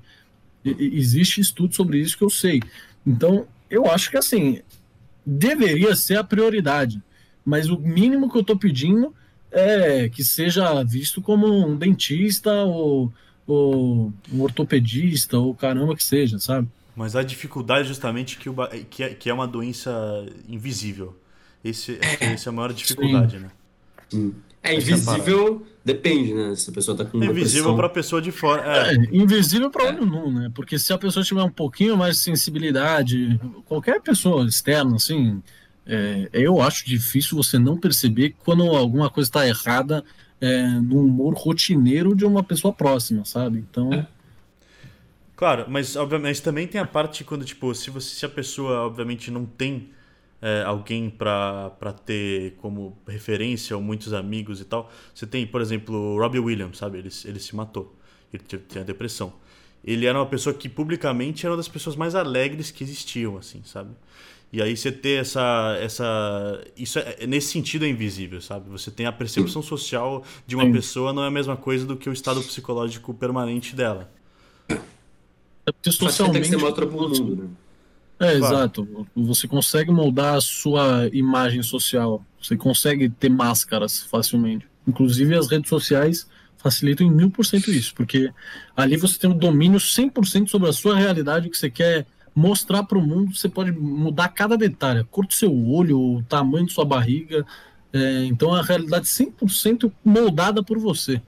E, existe estudo sobre isso que eu sei. Então, eu acho que assim, deveria ser a prioridade mas o mínimo que eu estou pedindo é que seja visto como um dentista ou, ou um ortopedista ou caramba que seja, sabe? Mas a dificuldade justamente que, o, que, é, que é uma doença invisível. Esse, é, essa é a maior dificuldade, Sim. né? Sim. É invisível, depende, né? Se a pessoa tá com. É invisível para a pessoa de fora. É, é invisível para olho nu, né? Porque se a pessoa tiver um pouquinho mais de sensibilidade, qualquer pessoa externa, assim, é, eu acho difícil você não perceber quando alguma coisa está errada é, no humor rotineiro de uma pessoa próxima, sabe? Então. É. Claro, mas obviamente também tem a parte quando, tipo, se, você, se a pessoa, obviamente, não tem é, alguém para ter como referência ou muitos amigos e tal. Você tem, por exemplo, o Robbie Williams, sabe? Ele, ele se matou. Ele tinha depressão. Ele era uma pessoa que publicamente era uma das pessoas mais alegres que existiam, assim, sabe? E aí você ter essa. essa isso é, é, nesse sentido é invisível, sabe? Você tem a percepção social de uma Sim. pessoa não é a mesma coisa do que o estado psicológico permanente dela. É porque socialmente. Tem que ser uma outra mundo, né? É, claro. exato. Você consegue moldar a sua imagem social. Você consegue ter máscaras facilmente. Inclusive, as redes sociais facilitam em mil por cento isso, porque ali você tem um domínio 100% sobre a sua realidade que você quer mostrar para o mundo. Você pode mudar cada detalhe, a cor do seu olho, o tamanho de sua barriga. É, então, a realidade 100% moldada por você.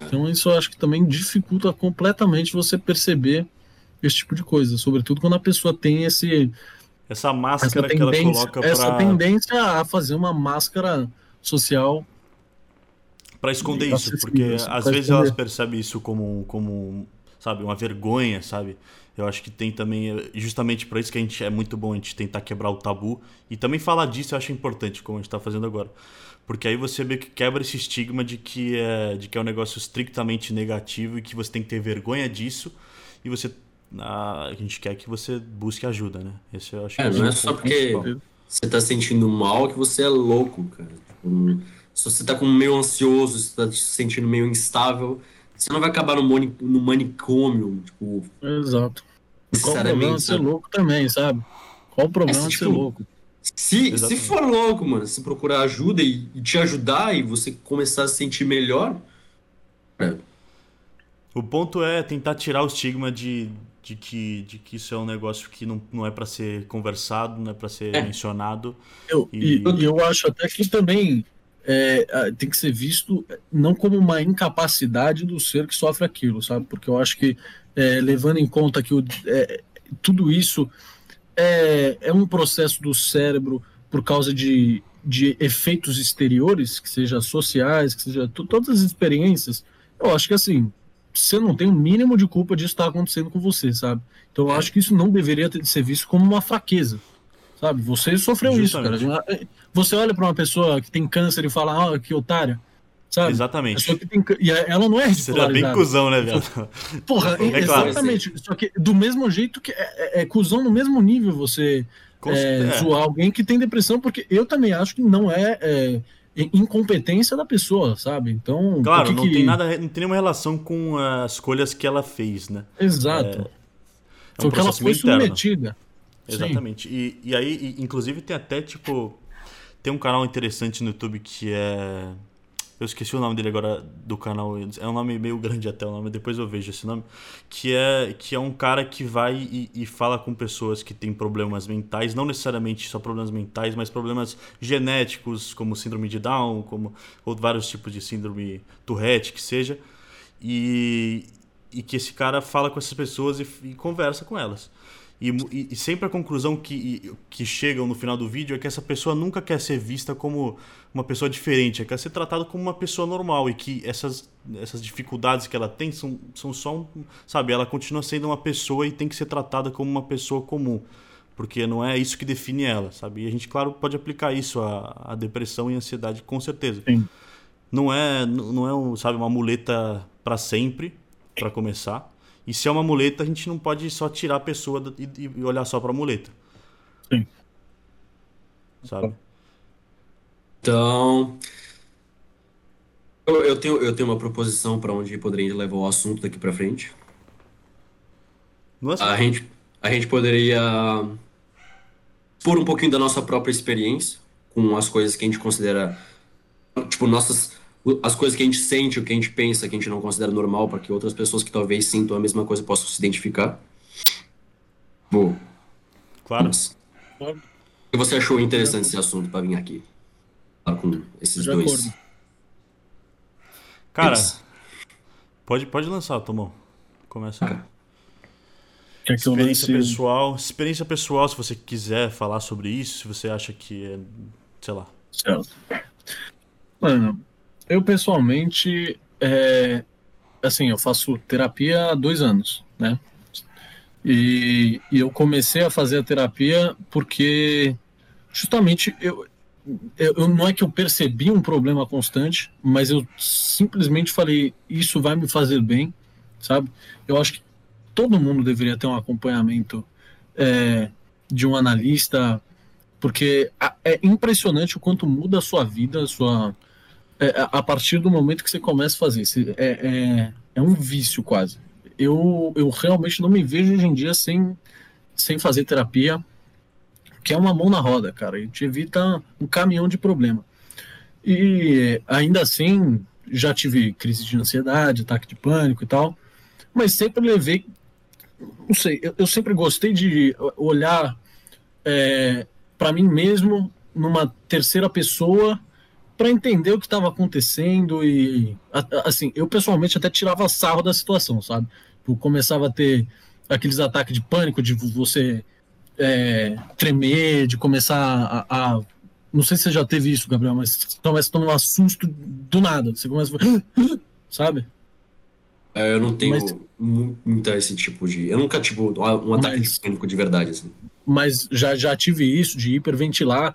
Então, isso eu acho que também dificulta completamente você perceber esse tipo de coisa, sobretudo quando a pessoa tem esse essa máscara essa que ela coloca essa pra... tendência a fazer uma máscara social para esconder isso, porque isso, às vezes esconder. elas percebem isso como como sabe uma vergonha, sabe? Eu acho que tem também justamente para isso que a gente é muito bom a gente tentar quebrar o tabu e também falar disso eu acho importante como a gente está fazendo agora. Porque aí você meio que quebra esse estigma de que é, de que é um negócio estritamente negativo e que você tem que ter vergonha disso e você a, gente quer que você busque ajuda, né? Esse eu acho é, não é só porque principal. você tá sentindo mal que você é louco, cara. Tipo, se você tá com meio ansioso, se tá se sentindo meio instável, você não vai acabar no, mani, no manicômio, tipo. Exato. Qual o problema de ser louco também, sabe? Qual o problema é, de ser tipo, louco? Se, se for louco, mano, se procurar ajuda e, e, te ajudar e você começar a se sentir melhor. É. O ponto é tentar tirar o estigma de, de que, de que isso é um negócio que não, não é para ser conversado, não é para ser é. mencionado. Eu, e... e eu acho até que também é, tem que ser visto não como uma incapacidade do ser que sofre aquilo, sabe? Porque eu acho que, é, levando em conta que o, é, tudo isso é, é um processo do cérebro por causa de, de efeitos exteriores, que seja sociais, que seja todas as experiências, eu acho que assim, você não tem o um mínimo de culpa disso estar acontecendo com você, sabe? Então eu acho que isso não deveria ter, ser visto como uma fraqueza, sabe? Você sofreu Justamente. isso, cara. Você olha para uma pessoa que tem câncer e fala, ah, que otária, sabe? Exatamente. Tem, e ela não é ridicularizada. Seria bem cuzão, né, velho? Porra, é exatamente. Claro. Só que do mesmo jeito que é, é, é cuzão no mesmo nível você é, é, zoar alguém que tem depressão, porque eu também acho que não é, é incompetência da pessoa, sabe? Então. Claro, não que... tem nada, não tem nenhuma relação com as escolhas que ela fez, né? Exato. É um Foi que ela foi interno. submetida. Exatamente. E, e aí, e, inclusive, tem até, tipo. Tem um canal interessante no YouTube que é eu esqueci o nome dele agora do canal. É um nome meio grande até o nome, depois eu vejo esse nome. Que é, que é um cara que vai e, e fala com pessoas que têm problemas mentais, não necessariamente só problemas mentais, mas problemas genéticos, como síndrome de Down, como ou vários tipos de síndrome Tourette, que seja. E, e que esse cara fala com essas pessoas e, e conversa com elas. E, e, sempre a conclusão que, que chegam no final do vídeo é que essa pessoa nunca quer ser vista como uma pessoa diferente, quer ser tratada como uma pessoa normal e que essas, essas dificuldades que ela tem são, são só um. Sabe, ela continua sendo uma pessoa e tem que ser tratada como uma pessoa comum. Porque não é isso que define ela, sabe? E a gente, claro, pode aplicar isso à, à depressão e ansiedade, com certeza. Sim. Não é, não é sabe, uma muleta para sempre, para começar e se é uma muleta, a gente não pode só tirar a pessoa e, e olhar só para a muleta. Sim. Sabe? Então, eu, eu, tenho, eu tenho uma proposição para onde poderia levar o assunto daqui para frente. Nossa. A gente, a gente poderia expor um pouquinho da nossa própria experiência com as coisas que a gente considera, tipo, nossas as coisas que a gente sente, o que a gente pensa, que a gente não considera normal, para que outras pessoas que talvez sintam a mesma coisa possam se identificar. Bom. Claro. O que você achou interessante esse assunto para vir aqui? Com esses De dois. Acordo. Cara, pode, pode lançar, Tomão. Começa. Ah. Experiência pessoal, experiência pessoal, se você quiser falar sobre isso, se você acha que é, sei lá. Certo. Mano, eu, pessoalmente, é, assim, eu faço terapia há dois anos, né? E, e, eu comecei a fazer a terapia porque, justamente, eu, eu, não é que eu percebi um problema constante, mas eu simplesmente falei, isso vai me fazer bem, sabe? Eu acho que todo mundo deveria ter um acompanhamento é, de um analista, porque é impressionante o quanto muda a sua vida, a sua é, a partir do momento que você começa a fazer. É, é, é um vício quase. Eu, eu realmente não me vejo hoje em dia sem, sem fazer terapia, que é uma mão na roda, cara, e te evita um caminhão de problema. E ainda assim, já tive crise de ansiedade, ataque de pânico e tal, mas sempre levei. Não sei, eu, eu sempre gostei de olhar é, para mim mesmo numa terceira pessoa para entender o que estava acontecendo e assim eu pessoalmente até tirava sarro da situação sabe? Eu começava a ter aqueles ataques de pânico de você é, tremer de começar a, a, não sei se você já teve isso Gabriel mas começa a tomar um susto do nada você começa a... sabe? É, eu não tenho mas, muito esse tipo de eu nunca tipo um ataque mas, de pânico de verdade assim. Mas já já tive isso de hiperventilar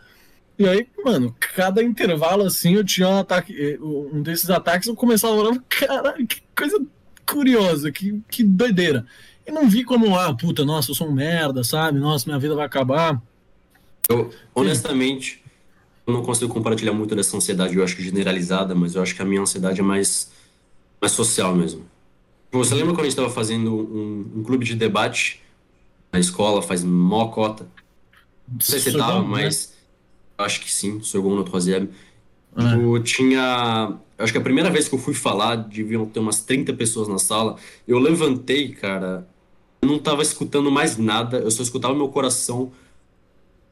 e aí, mano, cada intervalo assim eu tinha um ataque, eh, um desses ataques eu começava a olhar, caralho, que coisa curiosa, que, que doideira. E não vi como, ah, puta, nossa, eu sou um merda, sabe? Nossa, minha vida vai acabar. Eu, honestamente, eu não consigo compartilhar muito dessa ansiedade, eu acho que generalizada, mas eu acho que a minha ansiedade é mais, mais social mesmo. Você lembra quando a gente estava fazendo um, um, clube de debate na escola, faz mó cota? Não sei se você tava, né? mas acho que sim, segundo no troisième. É. Eu tinha. Acho que a primeira vez que eu fui falar, deviam ter umas 30 pessoas na sala. Eu levantei, cara. Eu não tava escutando mais nada, eu só escutava meu coração,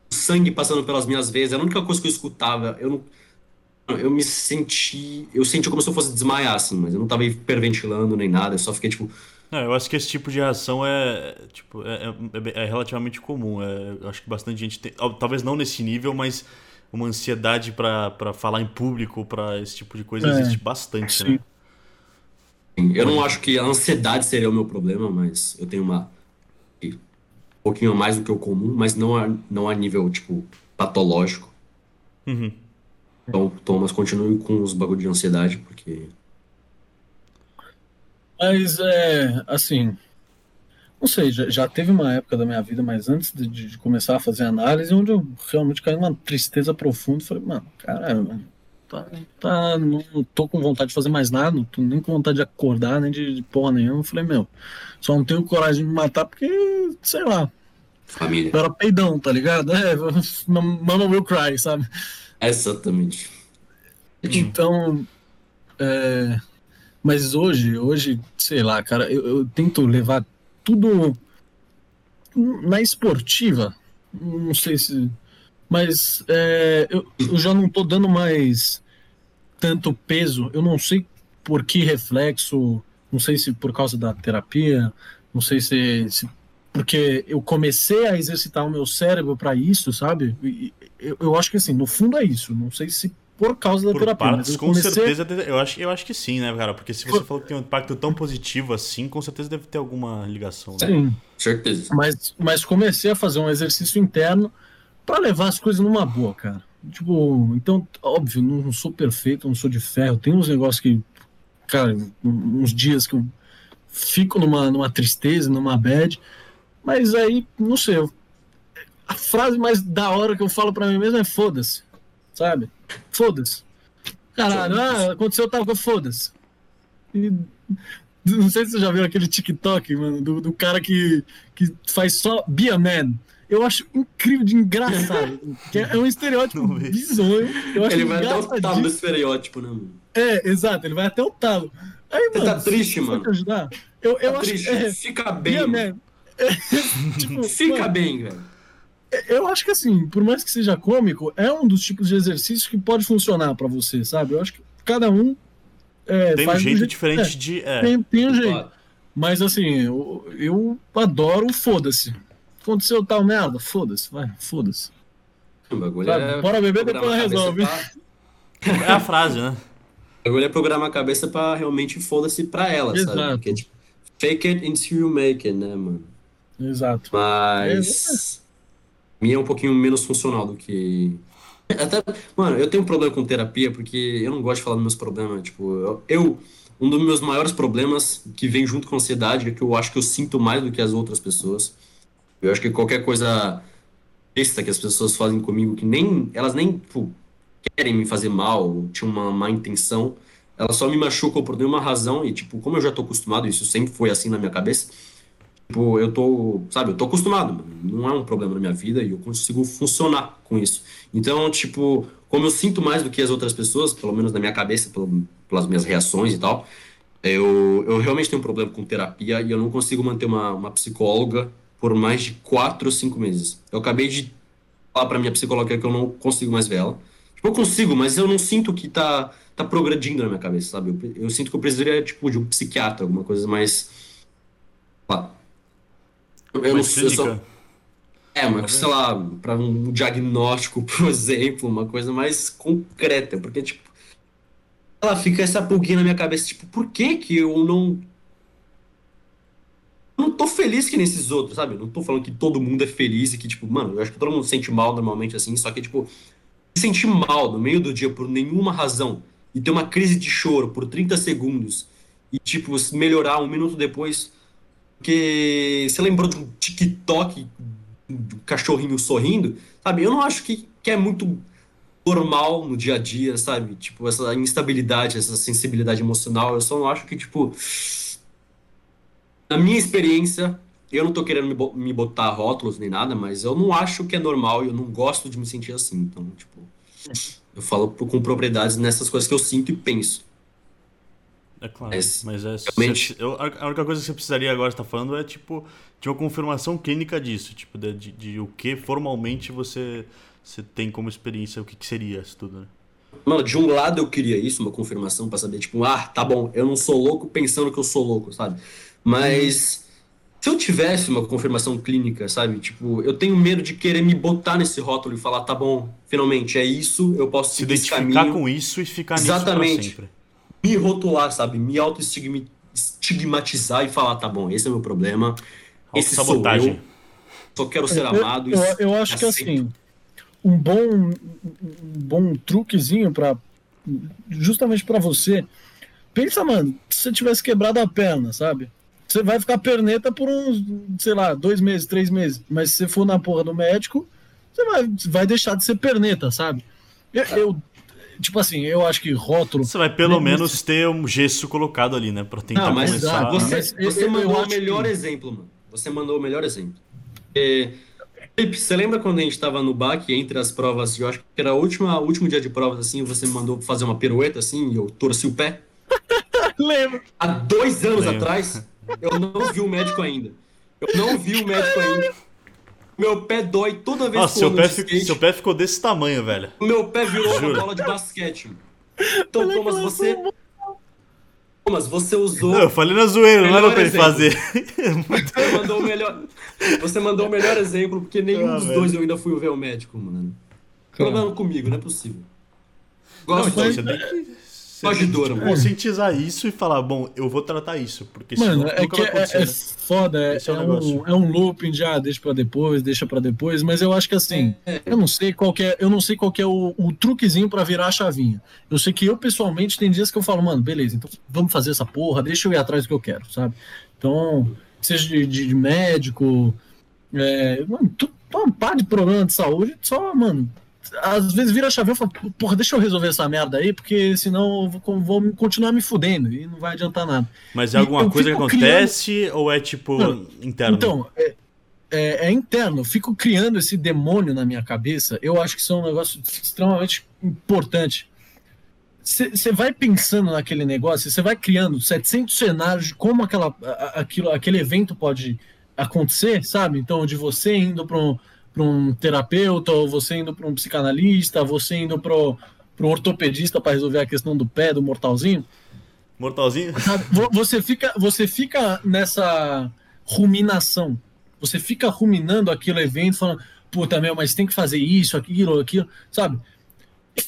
sangue passando pelas minhas veias. Era a única coisa que eu escutava. Eu não. Eu me senti. Eu senti como se eu fosse desmaiar, assim, mas eu não tava hiperventilando nem nada, eu só fiquei tipo. Não, eu acho que esse tipo de reação é, tipo, é, é, é relativamente comum. É, eu acho que bastante gente tem. Talvez não nesse nível, mas uma ansiedade para falar em público, para esse tipo de coisa, é, existe bastante, sim. né? Eu não acho que a ansiedade seria o meu problema, mas eu tenho uma. Um pouquinho mais do que o comum, mas não a, não a nível, tipo, patológico. Uhum. Então, Thomas, continue com os bagulhos de ansiedade, porque mas é assim, não sei, já, já, teve uma época da minha vida, mas antes de, de, começar a fazer análise, onde eu realmente caí numa tristeza profunda. Falei, mano, cara, tá, tá, não tô com vontade de fazer mais nada, não tô nem com vontade de acordar, nem de, de porra nenhuma. falei, meu, só não tenho coragem de me matar porque, sei lá. Família. Eu era peidão, tá ligado? É, mama will cry, sabe? Exatamente. Então, é, mas hoje, hoje, sei lá, cara, eu, eu tento levar tudo na esportiva. Não sei se. Mas é, eu, eu já não tô dando mais tanto peso. Eu não sei por que reflexo. Não sei se por causa da terapia. Não sei se, se porque eu comecei a exercitar o meu cérebro para isso, sabe? Eu, eu, acho que assim, no fundo é isso. Não sei se por causa da por terapia. Partes, com comecei... certeza, eu acho, eu acho que sim, né, cara? Porque se você por... falou que tem um impacto tão positivo assim, com certeza deve ter alguma ligação. Né? Sim, certeza. Mas, mas comecei a fazer um exercício interno para levar as coisas numa boa, cara. Tipo, então, óbvio, não sou perfeito, não sou de ferro. Tem uns negócios que, cara, uns dias que eu fico numa, numa tristeza, numa bad, mas aí, não sei, eu, a frase mais da hora que eu falo para mim mesmo é foda-se, sabe? Foda-se. Caralho, ah, aconteceu tal coisa, foda-se. Não sei se você já viu aquele TikTok, mano, do, do cara que, que faz só Be a Man. Eu acho incrível de engraçado. é, um estereótipo bizonho. Eu acho ele vai até o talo do estereótipo, né, mano? É, exato, ele vai até o talo. Aí, Você mano, tá triste, mano. Ajudar, eu, eu tá acho, triste. É, Fica bem. É, tipo, Fica mano, bem, velho. Eu acho que assim, por mais que seja cômico, é um dos tipos de exercício que pode funcionar para você, sabe? Eu acho que cada um é, tem um jeito, jeito diferente é, de. É. Tem, tem um jeito. Mas assim, eu, eu adoro foda-se. Aconteceu tal merda, foda-se, vai, foda-se. É Bora beber, depois resolve. Pra... É a frase, né? O bagulho é programar a cabeça pra realmente foda-se pra ela, Exato. sabe? Porque, tipo, fake it until you make it, né, mano? Exato. Mas. Minha é um pouquinho menos funcional do que. Até, mano, eu tenho um problema com terapia porque eu não gosto de falar dos meus problemas. Tipo, eu, um dos meus maiores problemas que vem junto com a ansiedade é que eu acho que eu sinto mais do que as outras pessoas. Eu acho que qualquer coisa besta que as pessoas fazem comigo, que nem elas nem tipo, querem me fazer mal, tinham uma má intenção, elas só me machucam por nenhuma razão e, tipo, como eu já tô acostumado, isso sempre foi assim na minha cabeça, Tipo, eu tô, sabe, eu tô acostumado, não é um problema na minha vida e eu consigo funcionar com isso. Então, tipo, como eu sinto mais do que as outras pessoas, pelo menos na minha cabeça, pelo, pelas minhas reações e tal, eu, eu realmente tenho um problema com terapia e eu não consigo manter uma, uma psicóloga por mais de quatro ou cinco meses. Eu acabei de falar pra minha psicóloga que eu não consigo mais ver ela. Tipo, eu consigo, mas eu não sinto que tá, tá progredindo na minha cabeça, sabe? Eu, eu sinto que eu precisaria, tipo, de um psiquiatra, alguma coisa mais... eu não sei, só... É, mas sei lá, para um diagnóstico, por exemplo, uma coisa mais concreta, porque tipo, ela fica essa pulguinha na minha cabeça, tipo, por que que eu não eu não tô feliz que nesses outros, sabe? Não tô falando que todo mundo é feliz e que tipo, mano, eu acho que todo mundo se sente mal normalmente assim, só que tipo, se sentir mal no meio do dia por nenhuma razão e ter uma crise de choro por 30 segundos e tipo, melhorar um minuto depois porque você lembrou de um TikTok do cachorrinho sorrindo, sabe? Eu não acho que, que é muito normal no dia a dia, sabe? Tipo, essa instabilidade, essa sensibilidade emocional. Eu só não acho que, tipo. Na minha experiência, eu não tô querendo me botar rótulos nem nada, mas eu não acho que é normal e eu não gosto de me sentir assim. Então, tipo. Eu falo com propriedades nessas coisas que eu sinto e penso. É claro, mas, mas é, realmente... eu, a única coisa que você precisaria agora estar falando é tipo de uma confirmação clínica disso, tipo de, de, de, o que formalmente você, você tem como experiência, o que, que seria isso tudo, né? Mano, de um lado eu queria isso, uma confirmação para saber, tipo, ah, tá bom, eu não sou louco pensando que eu sou louco, sabe? Mas hum. se eu tivesse uma confirmação clínica, sabe? Tipo, eu tenho medo de querer me botar nesse rótulo e falar, tá bom, finalmente é isso, eu posso se identificar com isso e ficar Exatamente. nisso sempre me rotular, sabe? Me auto-estigmatizar e falar, tá bom, esse é o meu problema. Esse sou eu. Só quero ser amado. Eu, eu, eu acho que assim, um bom, um bom truquezinho para justamente para você. Pensa, mano, se você tivesse quebrado a perna, sabe? Você vai ficar perneta por uns, sei lá, dois meses, três meses. Mas se você for na porra do médico, você vai, vai deixar de ser perneta, sabe? Eu, eu tipo assim, eu acho que rótulo. Você vai pelo menos ter um gesso colocado ali, né? Pra tentar não, mas começar. Você, mas você mandou o melhor que... exemplo, mano. Você mandou o melhor exemplo. É... Felipe, você lembra quando a gente estava no BAC entre as provas, eu acho que era o último, último dia de provas, assim, você me mandou fazer uma pirueta, assim, e eu torci o pé? Lembro. Há dois anos Lembro. atrás, eu não vi o médico ainda. Eu não vi o médico ainda. Meu pé dói toda vez Nossa, que eu seu pé, fico, seu pé ficou desse tamanho, velho. O meu pé virou Juro. uma bola de basquete. Então, Thomas, você. Thomas, você usou. Não, eu falei na zoeira, não era pra ele fazer. Você mandou o melhor. Você mandou o melhor exemplo, porque nenhum ah, dos velho. dois eu ainda fui ver o médico, mano. Problema comigo, não é possível. Gosto não, então, você tem que Tipo, conscientizar isso e falar, bom, eu vou tratar isso. Porque Mano, é que é, é, foda, é, é, um, é um looping de ah, deixa pra depois, deixa pra depois, mas eu acho que assim, é. eu não sei qual é, eu não sei qual é o, o truquezinho pra virar a chavinha. Eu sei que eu, pessoalmente, tem dias que eu falo, mano, beleza, então vamos fazer essa porra, deixa eu ir atrás do que eu quero, sabe? Então, seja de, de médico, é, mano, tu, um par de problema de saúde, só, mano, às vezes vira a chave e fala, porra, deixa eu resolver essa merda aí, porque senão eu vou, vou continuar me fudendo e não vai adiantar nada. Mas é alguma coisa que acontece criando... ou é tipo não, interno? Então, é, é, é, interno. Eu fico criando esse demônio na minha cabeça. Eu acho que isso é um negócio extremamente importante. Você vai pensando naquele negócio, você vai criando 700 cenários de como aquela, aquilo, aquele evento pode acontecer, sabe? Então, de você indo para um para um terapeuta, ou você indo para um psicanalista, você indo para um ortopedista para resolver a questão do pé, do mortalzinho. Mortalzinho? Você fica, você fica nessa ruminação. Você fica ruminando aquele evento, falando, puta meu, mas tem que fazer isso, aquilo, aquilo, sabe?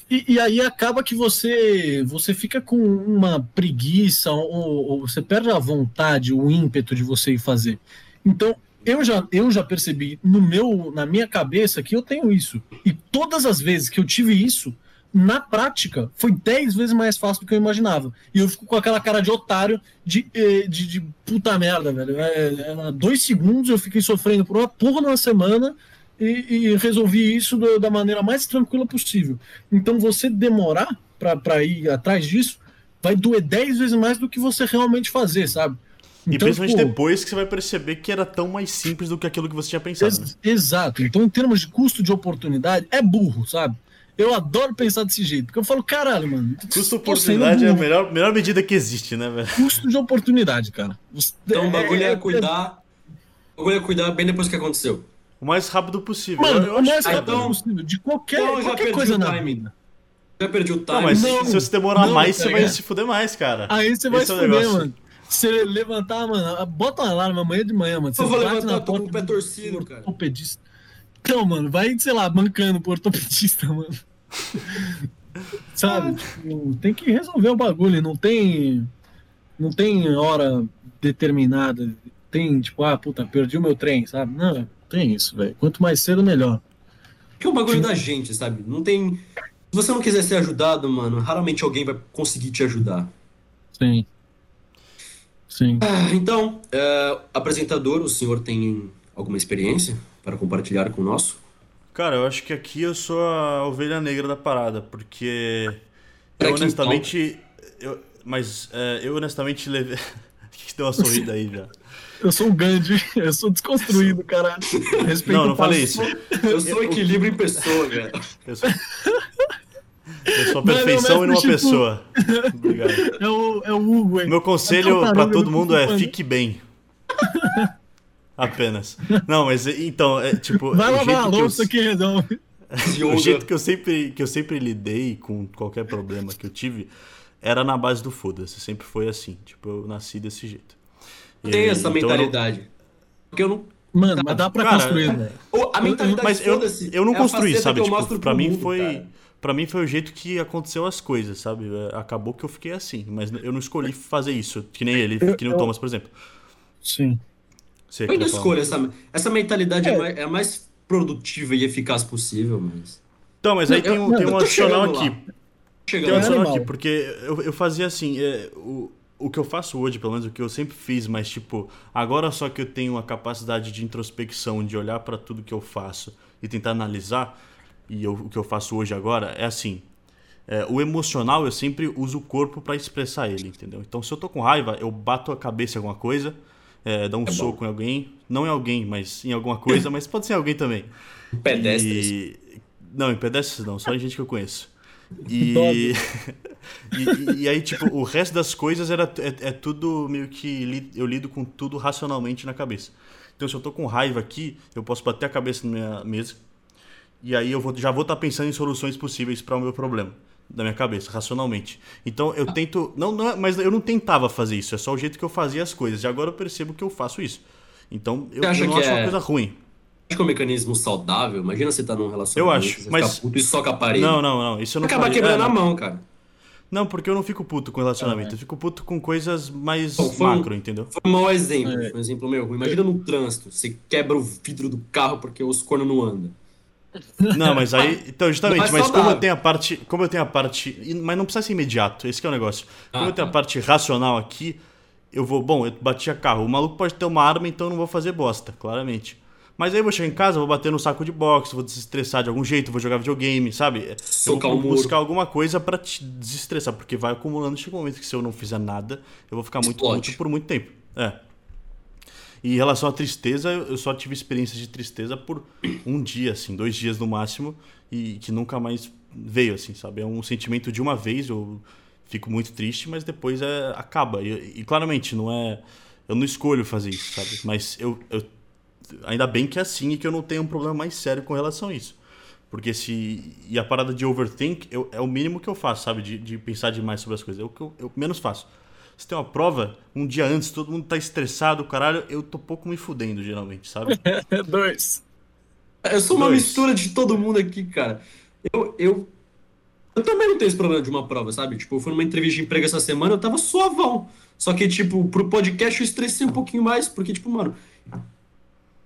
E, e, aí acaba que você você fica com uma preguiça, ou, ou, você perde a vontade, o ímpeto de você ir fazer. Então, eu já, eu já percebi no meu, na minha cabeça que eu tenho isso. E todas as vezes que eu tive isso, na prática, foi 10 vezes mais fácil do que eu imaginava. E eu fico com aquela cara de otário de, eh, de, de puta merda, velho. É, é, dois segundos eu fiquei sofrendo por uma porra numa semana e, e resolvi isso do, da maneira mais tranquila possível. Então você demorar para ir atrás disso vai doer 10 vezes mais do que você realmente fazer, sabe? E então, principalmente pô, depois que você vai perceber que era tão mais simples do que aquilo que você tinha pensado. Ex né? Exato. Então, em termos de custo de oportunidade, é burro, sabe? Eu adoro pensar desse jeito, porque eu falo, caralho, mano. Custo de oportunidade é a melhor, melhor medida que existe, né, velho? Custo de oportunidade, cara. Então o bagulho é, é cuidar. O bagulho é cuidar bem depois que aconteceu. O mais rápido possível. Mano, eu, eu o mais rápido então, possível. De qualquer, então qualquer coisa na vida. Já perdi o time. Não, mas não, se você demorar não, mais, tá você vai se fuder mais, cara. Aí você vai Esse se é fuder, mano. Você levantar, mano, bota um alarme amanhã de manhã, mano. Você eu vou levantar, tô com o pé torcido, cara. Ortopedista. Então, mano, vai, sei lá, bancando pro ortopedista, mano. Sabe? Tipo, tem que resolver o bagulho, não tem. Não tem hora determinada. Tem, tipo, ah, puta, perdi o meu trem, sabe? Não, tem isso, velho. Quanto mais cedo, melhor. Que é o bagulho da gente, sabe? Não tem. Se você não quiser ser ajudado, mano, raramente alguém vai conseguir te ajudar. Sim. Sim. Ah, então, é, apresentador, o senhor tem alguma experiência para compartilhar com o nosso? Cara, eu acho que aqui eu sou a ovelha negra da parada, porque eu honestamente. Eu, mas é, eu honestamente levei. que deu uma sorrida aí já? Eu sou um Gandhi, eu sou desconstruído, caralho. Respeito não, não falei isso. Eu sou equilíbrio em pessoa, cara. Eu sou, eu sou a perfeição e uma pessoa. Obrigado. É o, é o Hugo, hein? Meu conselho é para todo mundo é fique bem. Apenas. Não, mas então, é tipo. Vai lavar a louça eu... que resolve. o jeito que eu, sempre, que eu sempre lidei com qualquer problema que eu tive era na base do foda-se. Sempre foi assim. Tipo, eu nasci desse jeito. Tem essa então mentalidade. Eu Porque eu não. Mano, mas dá pra Cara, construir, né? A mentalidade Mas eu, eu não é construí, sabe? Tipo, pra mim mundo, foi. Pra mim foi o jeito que aconteceu as coisas, sabe? É, acabou que eu fiquei assim. Mas eu não escolhi fazer isso. Que nem ele, que nem o Thomas, por exemplo. Sim. Você eu ainda escolho essa, essa mentalidade é. É, é. a mais produtiva e eficaz possível, mas. Então, mas aí não, tem, um, eu, tem um adicional aqui. Tem um adicional aqui, porque eu, eu fazia assim, é, o, o que eu faço hoje, pelo menos o que eu sempre fiz, mas tipo, agora só que eu tenho a capacidade de introspecção, de olhar para tudo que eu faço e tentar analisar, e eu, o que eu faço hoje agora é assim. É, o emocional eu sempre uso o corpo para expressar ele, entendeu? Então se eu tô com raiva, eu bato a cabeça em alguma coisa, é, dá um é soco bom. em alguém. Não em alguém, mas em alguma coisa, mas pode ser alguém também. Pedestres. E... Não, em pedestres não, só em gente que eu conheço. E... e, e, aí, tipo, o resto das coisas era, é, é, tudo meio que li, eu lido com tudo racionalmente na cabeça. Então, se eu tô com raiva aqui, eu posso bater a cabeça na minha mesa e aí eu vou, já vou estar tá pensando em soluções possíveis para o meu problema da minha cabeça, racionalmente. Então eu tento. Não, não é, mas eu não tentava fazer isso, é só o jeito que eu fazia as coisas. E agora eu percebo que eu faço isso. Então eu, eu não acho é... uma coisa ruim. Acho que é um mecanismo saudável. Imagina você tá num relacionamento. Eu acho, mas. Puto e soca a parede. Não, não, não. Isso eu não Acaba faria. quebrando é, a mão, cara. Não, porque eu não fico puto com relacionamento. É. Eu fico puto com coisas mais Bom, macro, um, entendeu? Foi um mau exemplo. É. Um exemplo meu. Imagina no trânsito. Você quebra o vidro do carro porque os cornos não andam. Não, mas aí. Então, justamente, mas como eu tenho a parte. Como eu tenho a parte. Mas não precisa ser imediato, esse é o negócio. Como ah, eu tenho a tá. parte racional aqui, eu vou. Bom, eu bati a carro. O maluco pode ter uma arma, então eu não vou fazer bosta, claramente. Mas aí eu vou chegar em casa, vou bater no saco de boxe, vou desestressar de algum jeito, vou jogar videogame, sabe? Socar eu vou buscar alguma coisa para te desestressar, porque vai acumulando. Chega um momento que se eu não fizer nada, eu vou ficar muito puto por muito tempo. É. E em relação à tristeza, eu só tive experiência de tristeza por um dia, assim, dois dias no máximo, e que nunca mais veio, assim, sabe? É um sentimento de uma vez, eu fico muito triste, mas depois é, acaba. E, e claramente, não é. Eu não escolho fazer isso, sabe? Mas eu, eu. Ainda bem que é assim e que eu não tenho um problema mais sério com relação a isso. Porque se. E a parada de overthink eu, é o mínimo que eu faço, sabe? De, de pensar demais sobre as coisas. É o que eu, eu menos faço. Se tem uma prova, um dia antes, todo mundo tá estressado, caralho, eu tô pouco me fudendo, geralmente, sabe? Dois. Eu sou uma Dois. mistura de todo mundo aqui, cara. Eu, eu, eu também não tenho esse problema de uma prova, sabe? Tipo, eu fui numa entrevista de emprego essa semana, eu tava suavão. Só que, tipo, pro podcast eu estressei um pouquinho mais, porque, tipo, mano,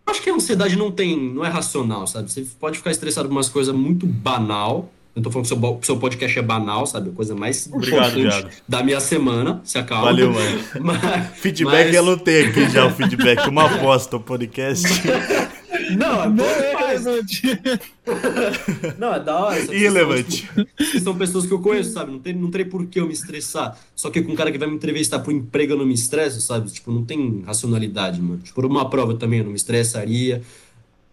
acho que a ansiedade não tem, não é racional, sabe? Você pode ficar estressado por umas coisas muito banal, eu tô falando que seu, seu podcast é banal, sabe? A coisa mais Obrigado, importante da minha semana. Se acalma. Valeu, mano. Mas, feedback mas... eu não tenho aqui já, o feedback. Uma aposta o podcast. Não, é bom demais. Não, é da hora. Irrelevante. São, são pessoas que eu conheço, sabe? Não tem, não tem por que eu me estressar. Só que com um cara que vai me entrevistar pro emprego eu não me estresso, sabe? Tipo, não tem racionalidade, mano. Tipo, por uma prova também eu não me estressaria.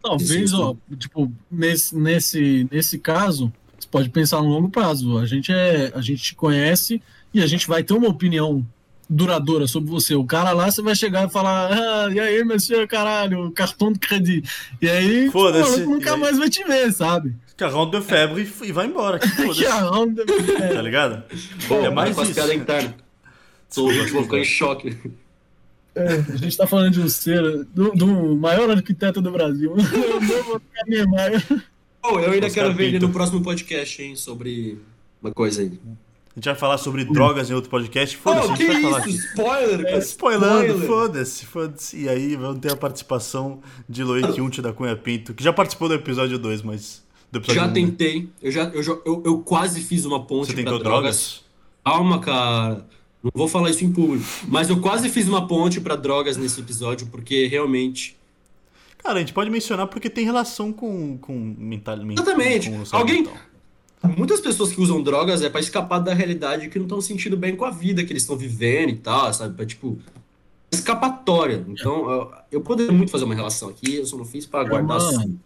Talvez, ó, tipo, nesse, nesse, nesse caso, pode pensar no longo prazo. A gente é, a gente te conhece e a gente vai ter uma opinião duradoura sobre você. O cara lá, você vai chegar e falar, ah, e aí, meu senhor, caralho, cartão de crédito. E aí, pô, nunca aí? mais vai te ver, sabe? Carrão de febre e, e vai embora. A onda- é. Tá ligado? Bom, É mais isso. piadas internas. Sou eu vou ficar em choque. É, a gente tá falando de um ser, do, do maior arquiteto do Brasil. O novo Niemeyer. Pô, eu ainda quero ver ele no próximo podcast, hein, sobre uma coisa aí. A gente vai falar sobre drogas em outro podcast. Foda-se, Oh, a que gente vai falar. Spoiler, cara. Spoilando, Spoiler. foda-se, foda-se. E aí vamos ter a participação de Loic Unti da Cunha Pinto, que já participou do episódio 2, mas. Do episódio Já 1, né? tentei. Eu, já, eu, eu, eu quase fiz uma ponte Você tentou drogas. drogas? Calma, cara. Não vou falar isso em público. Mas eu quase fiz uma ponte pra drogas nesse episódio, porque realmente. Cara, a gente pode mencionar porque tem relação com, com mental, men- Exatamente. com saúde Alguém- mental. Muitas pessoas que usam drogas é pra escapar da realidade que não estão se sentindo bem com a vida que eles estão vivendo e tal, sabe? Pra, tipo, escapatória. Então, eu, eu poderia muito fazer uma relação aqui, eu só não fiz pra guardar uma- assim.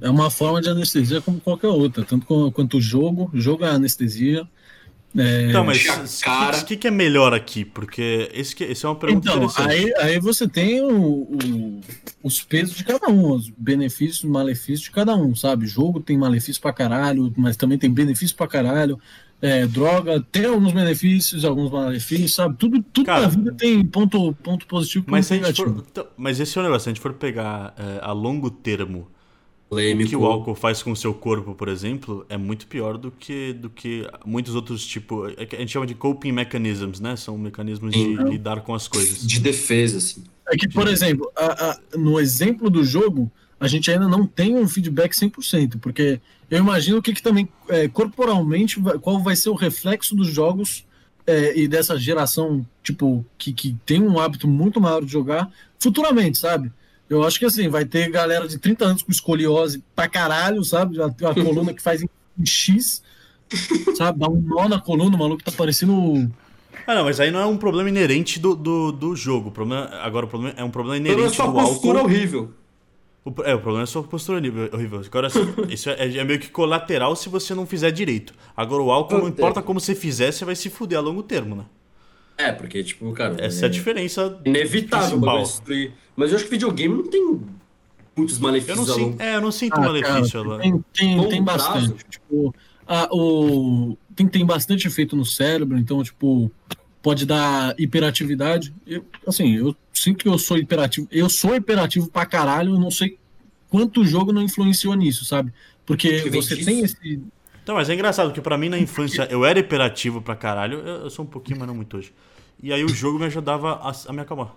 É uma forma de anestesia como qualquer outra, tanto quanto o jogo. Jogo é anestesia. É, Então, mas o que, que, é melhor aqui? Porque esse, que, esse é uma pergunta Então, interessante. aí, aí você tem o- o- os pesos de cada um, os benefícios e malefícios de cada um, sabe? Jogo tem malefício pra caralho, mas também tem benefício pra caralho. É, droga tem alguns benefícios, alguns malefícios, sabe? Tudo, tudo Cara, na vida tem ponto, ponto positivo e Mas, ponto negativo. for, então, mas esse é o negócio, se a gente for pegar é, a longo termo o Polêmico. que o álcool faz com o seu corpo, por exemplo, é muito pior do que, do que muitos outros tipos. A gente chama de coping mechanisms, né? São mecanismos de lidar com as coisas. De defesa, assim. É que, por exemplo, a- a- no exemplo do jogo, a gente ainda não tem um feedback 100%, porque eu imagino o que, que também, é, corporalmente, qual vai ser o reflexo dos jogos é, e dessa geração, tipo, que, que tem um hábito muito maior de jogar futuramente, sabe? Eu acho que assim, vai ter galera de 30 anos com escoliose pra caralho, sabe? Já tem uma coluna que faz em X, sabe? Dá um nó na coluna, o maluco tá parecendo. Ah, não, mas aí não é um problema inerente do, do, do jogo. O problema, agora, o problema é um problema inerente sua do postura álcool. horrível. O, é, o problema é a sua postura horrível. Agora, assim, isso é, é meio que colateral se você não fizer direito. Agora, o álcool, não importa como você fizer, você vai se fuder a longo termo, né? É, porque, tipo, cara. Essa é, a diferença. Inevitável o destruir. Mas eu acho que videogame não tem muitos Eu não, malefícios sinto, é, eu não sinto Ah, malefício. cara, tem, tem, tem prazo. bastante. Tipo, a, o, tem, tem bastante efeito no cérebro, então, tipo, pode dar hiperatividade. Eu, assim, eu sinto que eu sou hiperativo. Eu sou hiperativo pra caralho, eu não sei quanto jogo não influenciou nisso, sabe? Porque Que você disso. tem esse. Então, mas é engraçado, porque pra mim na infância eu era hiperativo pra caralho. Eu, eu sou um pouquinho, mas não muito hoje. E aí o jogo me ajudava a, a me acalmar.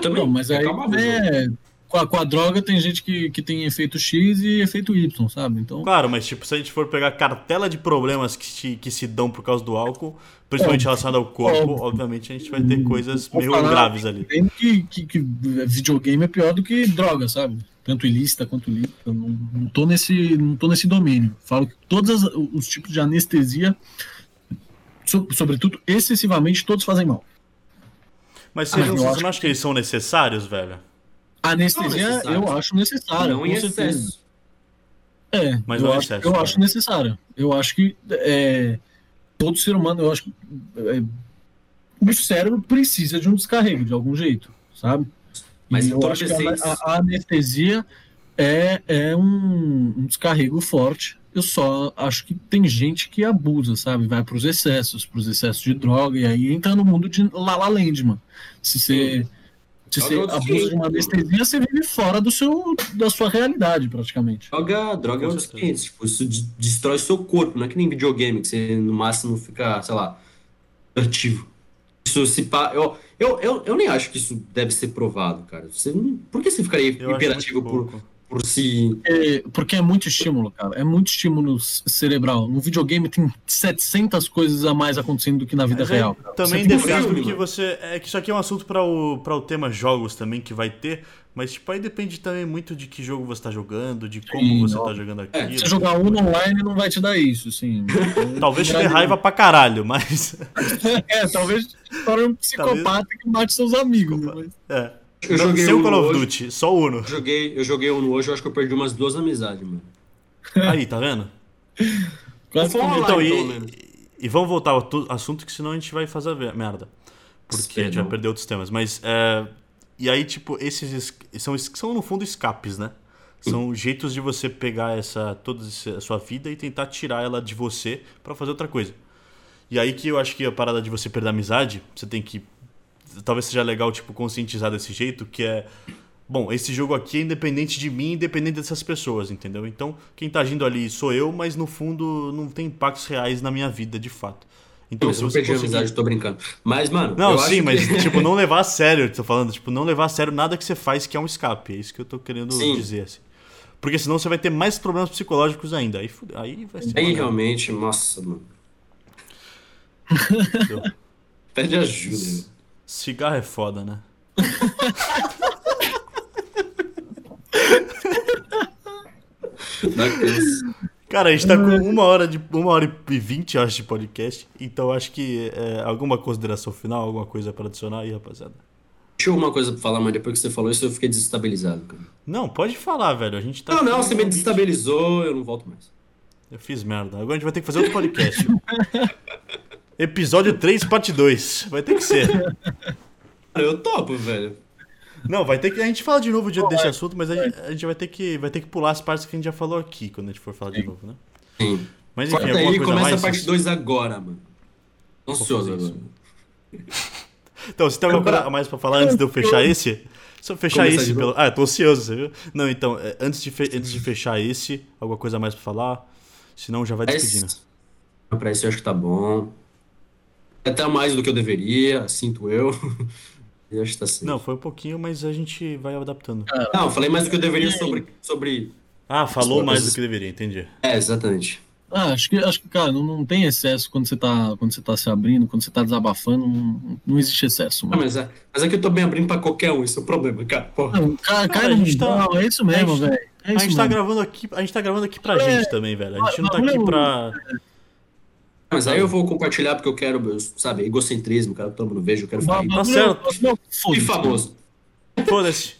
Também. Não, mas aí é, com, a, com a droga tem gente que, que tem efeito X e efeito Y, sabe? Então. Claro, mas tipo, se a gente for pegar cartela de problemas que se, que se dão por causa do álcool, principalmente Óbvio. relacionado ao corpo, Óbvio. obviamente a gente vai ter coisas Vou meio falar graves ali. Tem que, que, que videogame é pior do que droga, sabe? Tanto ilícita quanto lícita. Eu Não, não, tô nesse, não tô nesse domínio. Falo que todos os tipos de anestesia, so- sobretudo excessivamente, todos fazem mal. Mas Ah, você, eu não, você acho não acha que eles são necessários, velho? A anestesia necessário. eu acho necessária. Não com em certeza. excesso. É, Mas eu, acho, excesso, eu cara. acho necessária. Eu acho que é, todo ser humano, eu acho que é, o cérebro precisa de um descarrego de algum jeito, sabe? Mas eu acho que a, a- a anestesia é, é um, um descarrego forte. Eu só acho que tem gente que abusa, sabe? Vai para os excessos, para os excessos de droga, e aí entra no mundo de La La Land, mano. Se você, se você outro abusa de uma anestesia, você vive fora do seu, da sua realidade, praticamente. Droga, droga é um. 500. Tipo, isso de- destrói seu corpo, não é que nem videogame, que você no máximo fica, sei lá, ativo. Isso se pa... eu, eu, eu, eu nem acho que isso deve ser provado, cara. Você não... Por que você ficaria Eu hiperativo por, pouco. Por si. É, porque é muito estímulo, cara. É muito estímulo cerebral. No videogame tem 700 coisas a mais acontecendo do que na vida Mas aí real. cara. Também depende do que você. É que isso aqui é um assunto para o, pra o tema jogos também que vai ter. Mas, tipo, aí depende também muito de que jogo você tá jogando, de como Sim, você ó. tá jogando aquilo. Você jogar um online não vai te dar isso, sim. Talvez te dê raiva pra caralho, mas. É, talvez para um psicopata que mate seus amigos. né? Mas- É. Eu joguei sem o Uno Call of hoje. Duty, só o Uno. Eu joguei, eu joguei um hoje, eu acho que eu perdi umas duas amizades, mano. Aí, tá vendo? Quase que- lá, Então, e, menos. e vamos voltar ao assunto, que senão a gente vai fazer merda. Porque a gente vai Não. perder outros temas. Mas, é, e aí, tipo, esses es- são, são, no fundo, escapes, né? São jeitos de você pegar essa toda essa- a sua vida e tentar tirar ela de você pra fazer outra coisa. E aí que eu acho que a parada de você perder a amizade, você tem que. Talvez seja legal, tipo, conscientizar desse jeito, que é. Bom, esse jogo aqui é independente de mim, independente dessas pessoas, entendeu? Então, quem tá agindo ali sou eu, mas no fundo não tem impactos reais na minha vida, de fato. Então, Eu se não você perdi conseguir... amizade, tô brincando. Mas, mano. Não, sim, mas, que- tipo, não levar a sério, tô falando, tipo, não levar a sério nada que você faz que é um escape. É isso que eu tô querendo Sim. dizer, assim. Porque senão você vai ter mais problemas psicológicos ainda. Aí, aí vai ser. Aí realmente, nossa, mano. Pede ajuda. Cigarro é foda, né? Cara, a gente tá com uma hora, de, uma hora e vinte, acho, de podcast. Então acho que é, alguma consideração final, alguma coisa pra adicionar aí, rapaziada. Tinha uma coisa pra falar, mas depois que você falou isso, eu fiquei desestabilizado, cara. Não, pode falar, velho. A gente tá. Não, não, você me desestabilizou, eu não volto mais. Eu fiz merda. Agora a gente vai ter que fazer outro podcast. Episódio 3, parte 2. Vai ter que ser. Cara, eu topo, velho. Não, vai ter que. A gente fala de novo de- desse assunto, mas a gente, a gente vai, ter que, vai ter que pular as partes que a gente já falou aqui quando a gente for falar de novo, né? Sim. Mas enfim, Corta alguma aí coisa começa mais? a parte 2 agora, mano. Ansioso isso. agora. Então, você tem alguma coisa a mais pra falar antes de eu fechar esse? Se eu fechar Começar esse. Pelo... Ah, eu tô ansioso, você viu? Não, então, é, antes de, fe- antes de fechar esse, alguma coisa a mais pra falar? Senão já vai despedindo. Esse- Pra esse eu acho que tá bom. Até mais do que eu deveria, sinto eu. Eu acho que tá certo. Não, foi um pouquinho, mas a gente vai adaptando. Não, eu falei mais do que eu deveria sobre. sobre... Ah, falou As mais do que deveria, entendi. É, exatamente. Ah, acho que, acho que, cara, não, não tem excesso quando você, tá, quando você tá se abrindo, quando você tá desabafando, não, não existe excesso, Ah, mano. mas, é, mas é que eu tô bem abrindo pra qualquer um, esse é o problema, cara. Porra. Não, cara, Cara, cara, a gente tá- não, é isso mesmo, velho. É A isso gente tá gravando aqui, a gente tá gravando aqui pra É. gente também, velho. A gente não tá aqui pra. Mas aí eu vou compartilhar porque eu quero, sabe, egocentrismo, quero que todo mundo veja, eu quero ficar Tá certo. e famoso. Foda-se.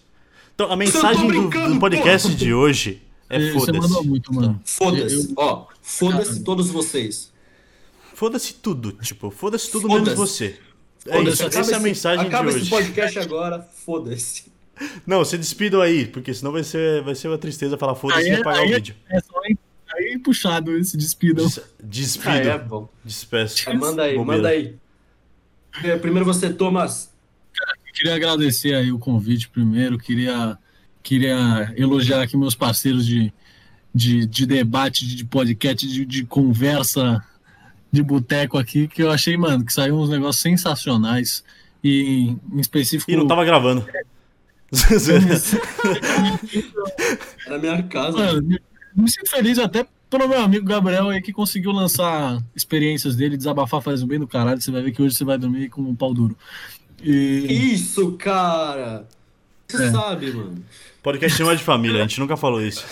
Então, a mensagem do, do podcast de hoje é foda-se. muito, mano. Foda-se. Ó, foda-se todos vocês. Foda-se tudo, tipo, foda-se tudo Foda-se. menos você. É Foda-se, isso, acaba essa é a esse- mensagem de Acaba hoje. esse podcast agora, foda-se. Não, se despidam aí, porque senão vai ser, vai ser uma tristeza falar foda-se e é- apagar aí o é- vídeo. É aí puxado esse despidam. Des- Ah, Despido. é bom. Despeço. Ah, manda aí, Bobeira. manda aí. É, Primeiro você, Thomas. Queria agradecer aí o convite primeiro, queria, queria elogiar aqui meus parceiros de, de, de debate, de podcast, de, de conversa de boteco aqui, que eu achei, mano, que saiu uns negócios sensacionais e em específico... Ih, não tava gravando. Na minha casa. Mano, me, me sinto feliz até pelo meu amigo Gabriel aí que conseguiu lançar experiências dele, desabafar faz um bem do caralho, você vai ver que hoje você vai dormir com um pau duro. E... Isso, cara. Você É. sabe, mano. Podcast não é de família, a gente nunca falou isso.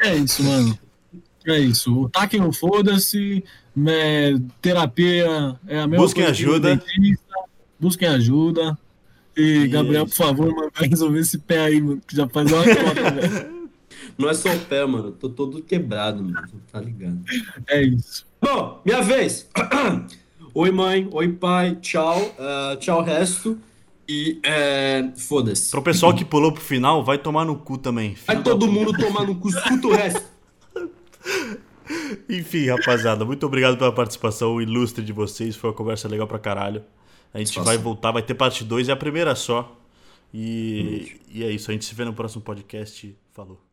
É isso, mano. É isso. O taque não foda-se. né, terapia é a mesma Busquem ajuda. dentista, Busquem ajuda. E, Gabriel, é por favor, mano, vai resolver esse pé aí, mano, que já faz uma cota, velho. Não é só o pé, mano. Tô todo quebrado, mano. Tá ligado? É isso. Bom, minha vez. Oi, mãe. Oi, pai. Tchau. Ah, tchau, resto. E é, foda-se. Pro pessoal que pulou pro final, vai tomar no cu também. Vai todo mundo tomar no cu, escuta o resto. Enfim, rapaziada, muito obrigado pela participação ilustre de vocês. Foi uma conversa legal pra caralho. A gente Satisfação. vai voltar, vai ter parte 2, é a primeira só. E, e é isso, a gente se vê no próximo podcast. Falou.